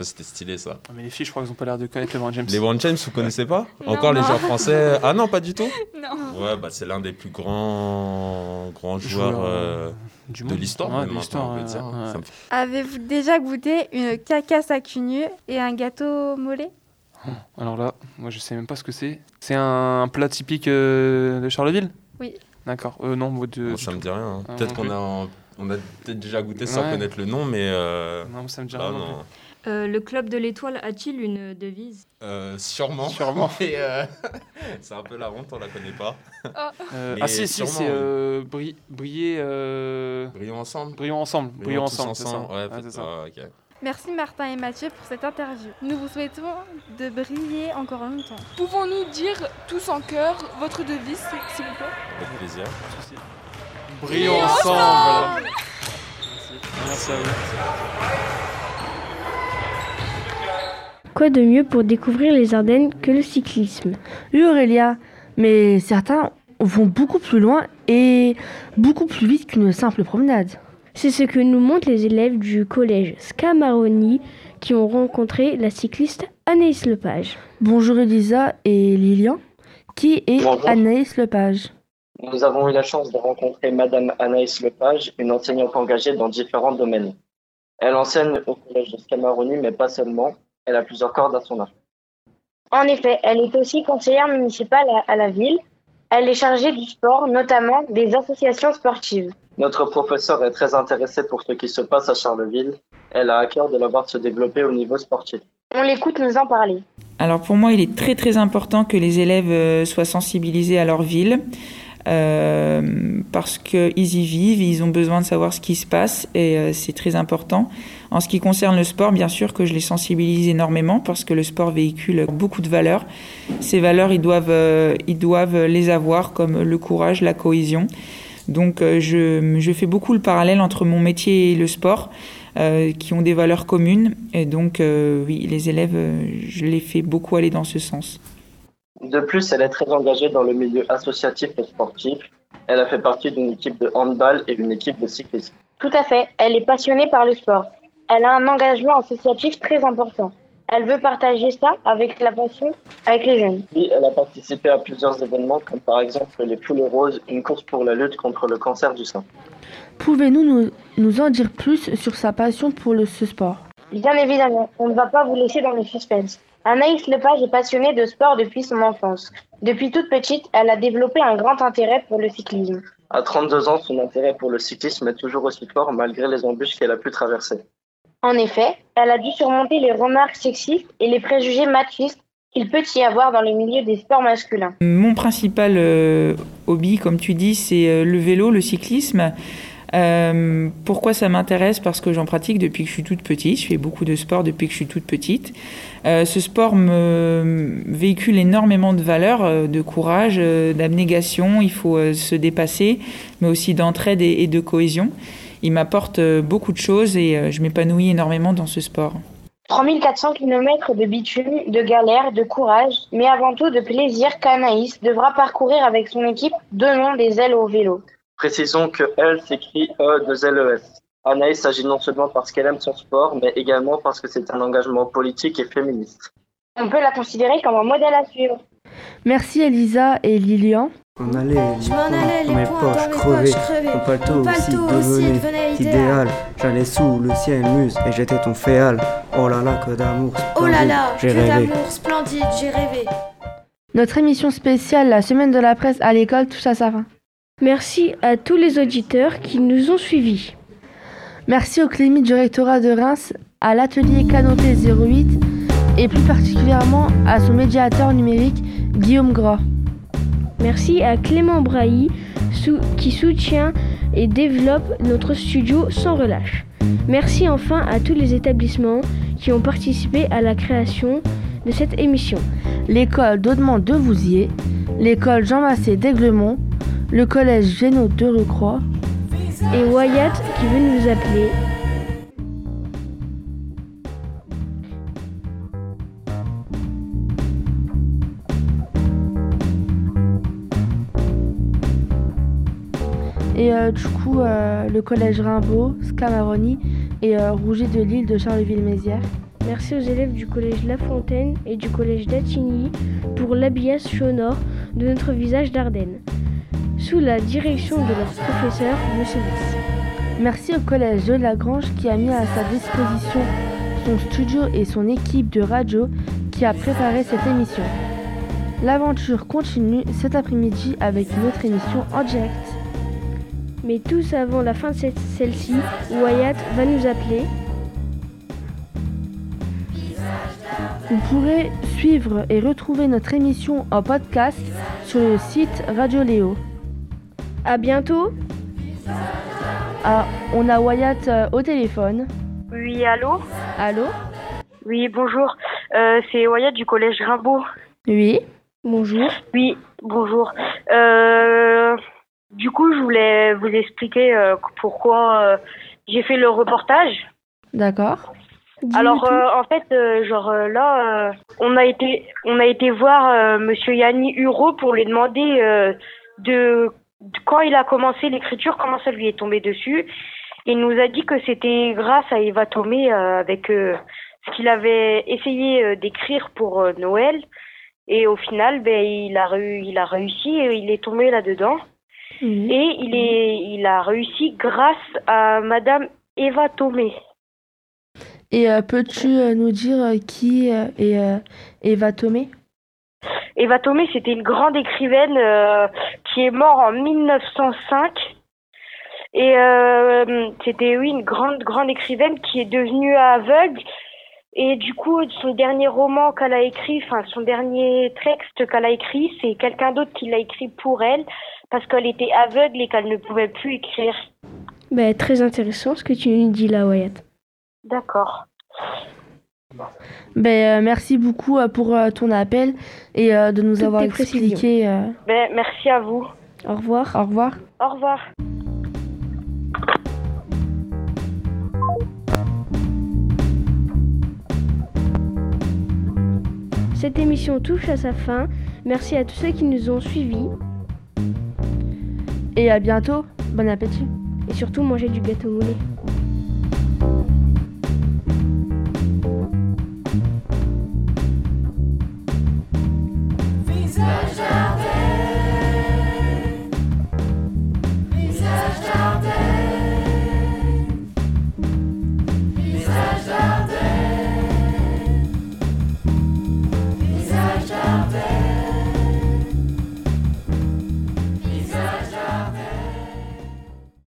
Euh, ça, C'était stylé, ça. Ah, mais les filles, je crois qu'elles n'ont pas l'air de connaître LeBron James. Les Brand James, vous connaissez pas Non. Encore les joueurs français Ah non, pas du tout Non. Ouais, bah, c'est l'un des plus grands, grands joueurs euh, euh, du de monde. l'histoire. Ouais, me Avez-vous déjà goûté une cacasse à cunu et un gâteau mollet? Alors là, moi je sais même pas ce que c'est. C'est un plat typique euh, de Charleville? Oui. D'accord. Euh, non, moi de. Bon, ça me dit rien. hein. Ah, Peut-être qu'on a, on a peut-être déjà goûté sans Ouais. connaître le nom, mais. euh, Non, ça me dit rien non non. Euh, le club de l'étoile a-t-il une devise? Euh, sûrement. Sûrement. Euh, c'est un peu la honte, on la connaît pas. Euh, Mais ah si, si, c'est euh, bri- briller. euh, Brillons ensemble. Brillons ensemble. Brillons ensemble, ça. ensemble. Ouais, ça. ah. Merci Martin et Mathieu pour cette interview. Nous vous souhaitons de briller encore longtemps. Pouvons-nous dire tous en chœur votre devise, s'il vous plaît? Avec plaisir. Brillons ensemble. Merci à vous. Quoi de mieux pour découvrir les Ardennes que le cyclisme? Oui Aurélia, mais certains vont beaucoup plus loin et beaucoup plus vite qu'une simple promenade. C'est ce que nous montrent les élèves du collège Scamaroni qui ont rencontré la cycliste Anaïs Lepage. Bonjour Elisa et Lilian. Qui est Bonjour. Anaïs Lepage? Nous avons eu la chance de rencontrer Madame Anaïs Lepage, une enseignante engagée dans différents domaines. Elle enseigne au collège de Scamaroni, mais pas seulement. Elle a plusieurs cordes à son arc. En effet, elle est aussi conseillère municipale à, à la ville. Elle est chargée du sport, notamment des associations sportives. Notre professeure est très intéressée pour ce qui se passe à Charleville. Elle a à cœur de la voir se développer au niveau sportif. On l'écoute nous en parler. Alors pour moi, il est très très important que les élèves euh, soient sensibilisés à leur ville euh, parce qu'ils y vivent, ils ont besoin de savoir ce qui se passe et euh, c'est très important. En ce qui concerne le sport, bien sûr que je les sensibilise énormément parce que le sport véhicule beaucoup de valeurs. Ces valeurs, ils doivent, euh, ils doivent les avoir comme le courage, la cohésion. Donc je, fais beaucoup le parallèle entre mon métier et le sport, qui ont des valeurs communes. Et donc oui, les élèves, je les fais beaucoup aller dans ce sens. De plus, elle est très engagée dans le milieu associatif et sportif. Elle a fait partie d'une équipe de handball et d'une équipe de cyclisme. Tout à fait, elle est passionnée par le sport. Elle a un engagement associatif très important. Elle veut partager ça avec la passion avec les jeunes. Puis, elle a participé à plusieurs événements, comme par exemple les Poules Roses, une course pour la lutte contre le cancer du sein. Pouvez-nous nous, nous en dire plus sur sa passion pour le, ce sport? Bien évidemment, on ne va pas vous laisser dans le suspense. Anaïs Lepage est passionnée de sport depuis son enfance. Depuis toute petite, elle a développé un grand intérêt pour le cyclisme. À 32 ans, son intérêt pour le cyclisme est toujours aussi fort malgré les embûches qu'elle a pu traverser. En effet, elle a dû surmonter les remarques sexistes et les préjugés machistes qu'il peut y avoir dans le milieu des sports masculins. Mon principal euh, hobby, comme tu dis, c'est euh, le vélo, le cyclisme. Euh, pourquoi ça m'intéresse? Parce que j'en pratique depuis que je suis toute petite. Je fais beaucoup de sport depuis que je suis toute petite. Euh, ce sport me véhicule énormément de valeurs, euh, de courage, euh, d'abnégation. Il faut se dépasser, mais aussi d'entraide et, de cohésion. Il m'apporte beaucoup de choses et je m'épanouis énormément dans ce sport. 3400 km de bitume, de galère, de courage, mais avant tout de plaisir qu'Anaïs devra parcourir avec son équipe donnant des ailes au vélo. Précisons que elle s'écrit E de LES. Anaïs s'agit non seulement parce qu'elle aime son sport, mais également parce que c'est un engagement politique et féministe. On peut la considérer comme un modèle à suivre. Merci Elisa et Lilian. On allait, Je m'en allais, les mes poings poches dans crevées. mon paletot Mon aussi paletot aussi devenait devenait idéal. idéal. J'allais sous le ciel muse et j'étais ton féal. Oh là là, que d'amour Oh là splendide, là, j'ai que rêvé. d'amour splendide, j'ai rêvé. Notre émission spéciale, la semaine de la presse à l'école, touche à sa fin. Merci à tous les auditeurs qui nous ont suivis. Merci au Clémy du rectorat de Reims, à l'atelier Canoté 08 et plus particulièrement à son médiateur numérique Guillaume Gras. Merci à Clément Brailly qui soutient et développe notre studio sans relâche. Merci enfin à tous les établissements qui ont participé à la création de cette émission. L'école d'Audemont de Vouziers, l'école Jean Massé d'Aiglemont, le collège Génaud de Recroix et Wyatt qui veut nous appeler. Et euh, du coup, euh, le collège Rimbaud, Scamaroni et euh, Rouget de Lille de Charleville-Mézières. Merci aux élèves du collège La Fontaine et du collège d'Attigny pour l'habillage sonore de notre visage d'Ardennes, sous la direction de leur professeur, M. Viss. Merci au collège de Lagrange qui a mis à sa disposition son studio et son équipe de radio qui a préparé cette émission. L'aventure continue cet après-midi avec une autre émission en direct. Mais tous avant la fin de celle-ci, Wyatt va nous appeler. Vous pourrez suivre et retrouver notre émission en podcast sur le site Radio Léo. À bientôt. Ah, on a Wyatt euh, au téléphone. Oui, allô? Allô? Oui, bonjour. Euh, c'est Wyatt du collège Rimbaud. Oui, bonjour. Oui, bonjour. Euh, du coup, je voulais vous expliquer pourquoi j'ai fait le reportage. D'accord. Alors en fait, genre là, on a été, on a été voir Monsieur Yanni Huro pour lui demander de, de quand il a commencé l'écriture, comment ça lui est tombé dessus. Il nous a dit que c'était grâce à Eva Tomé euh, avec euh, ce qu'il avait essayé euh, d'écrire pour Noël. Et au final, ben il a il a réussi et il est tombé là-dedans. Et il est, il a réussi grâce à Madame Eva Tomé. Et peux-tu nous dire qui est Eva Tomé? Eva Tomé, c'était une grande écrivaine euh, qui est morte en 1905. Et euh, c'était, oui, une grande, grande écrivaine qui est devenue aveugle. Et du coup, son dernier roman qu'elle a écrit, enfin, son dernier texte qu'elle a écrit, c'est quelqu'un d'autre qui l'a écrit pour elle, parce qu'elle était aveugle et qu'elle ne pouvait plus écrire. Ben, très intéressant ce que tu nous dis là, Wyatt. D'accord. Ben, euh, merci beaucoup euh, pour euh, ton appel et euh, de nous Toutes avoir expliqué. euh, Ben, merci à vous. Au revoir. Au revoir. Au revoir. Cette émission touche à sa fin. Merci à tous ceux qui nous ont suivis. Et à bientôt. Bon appétit. Et surtout, mangez du gâteau moulé.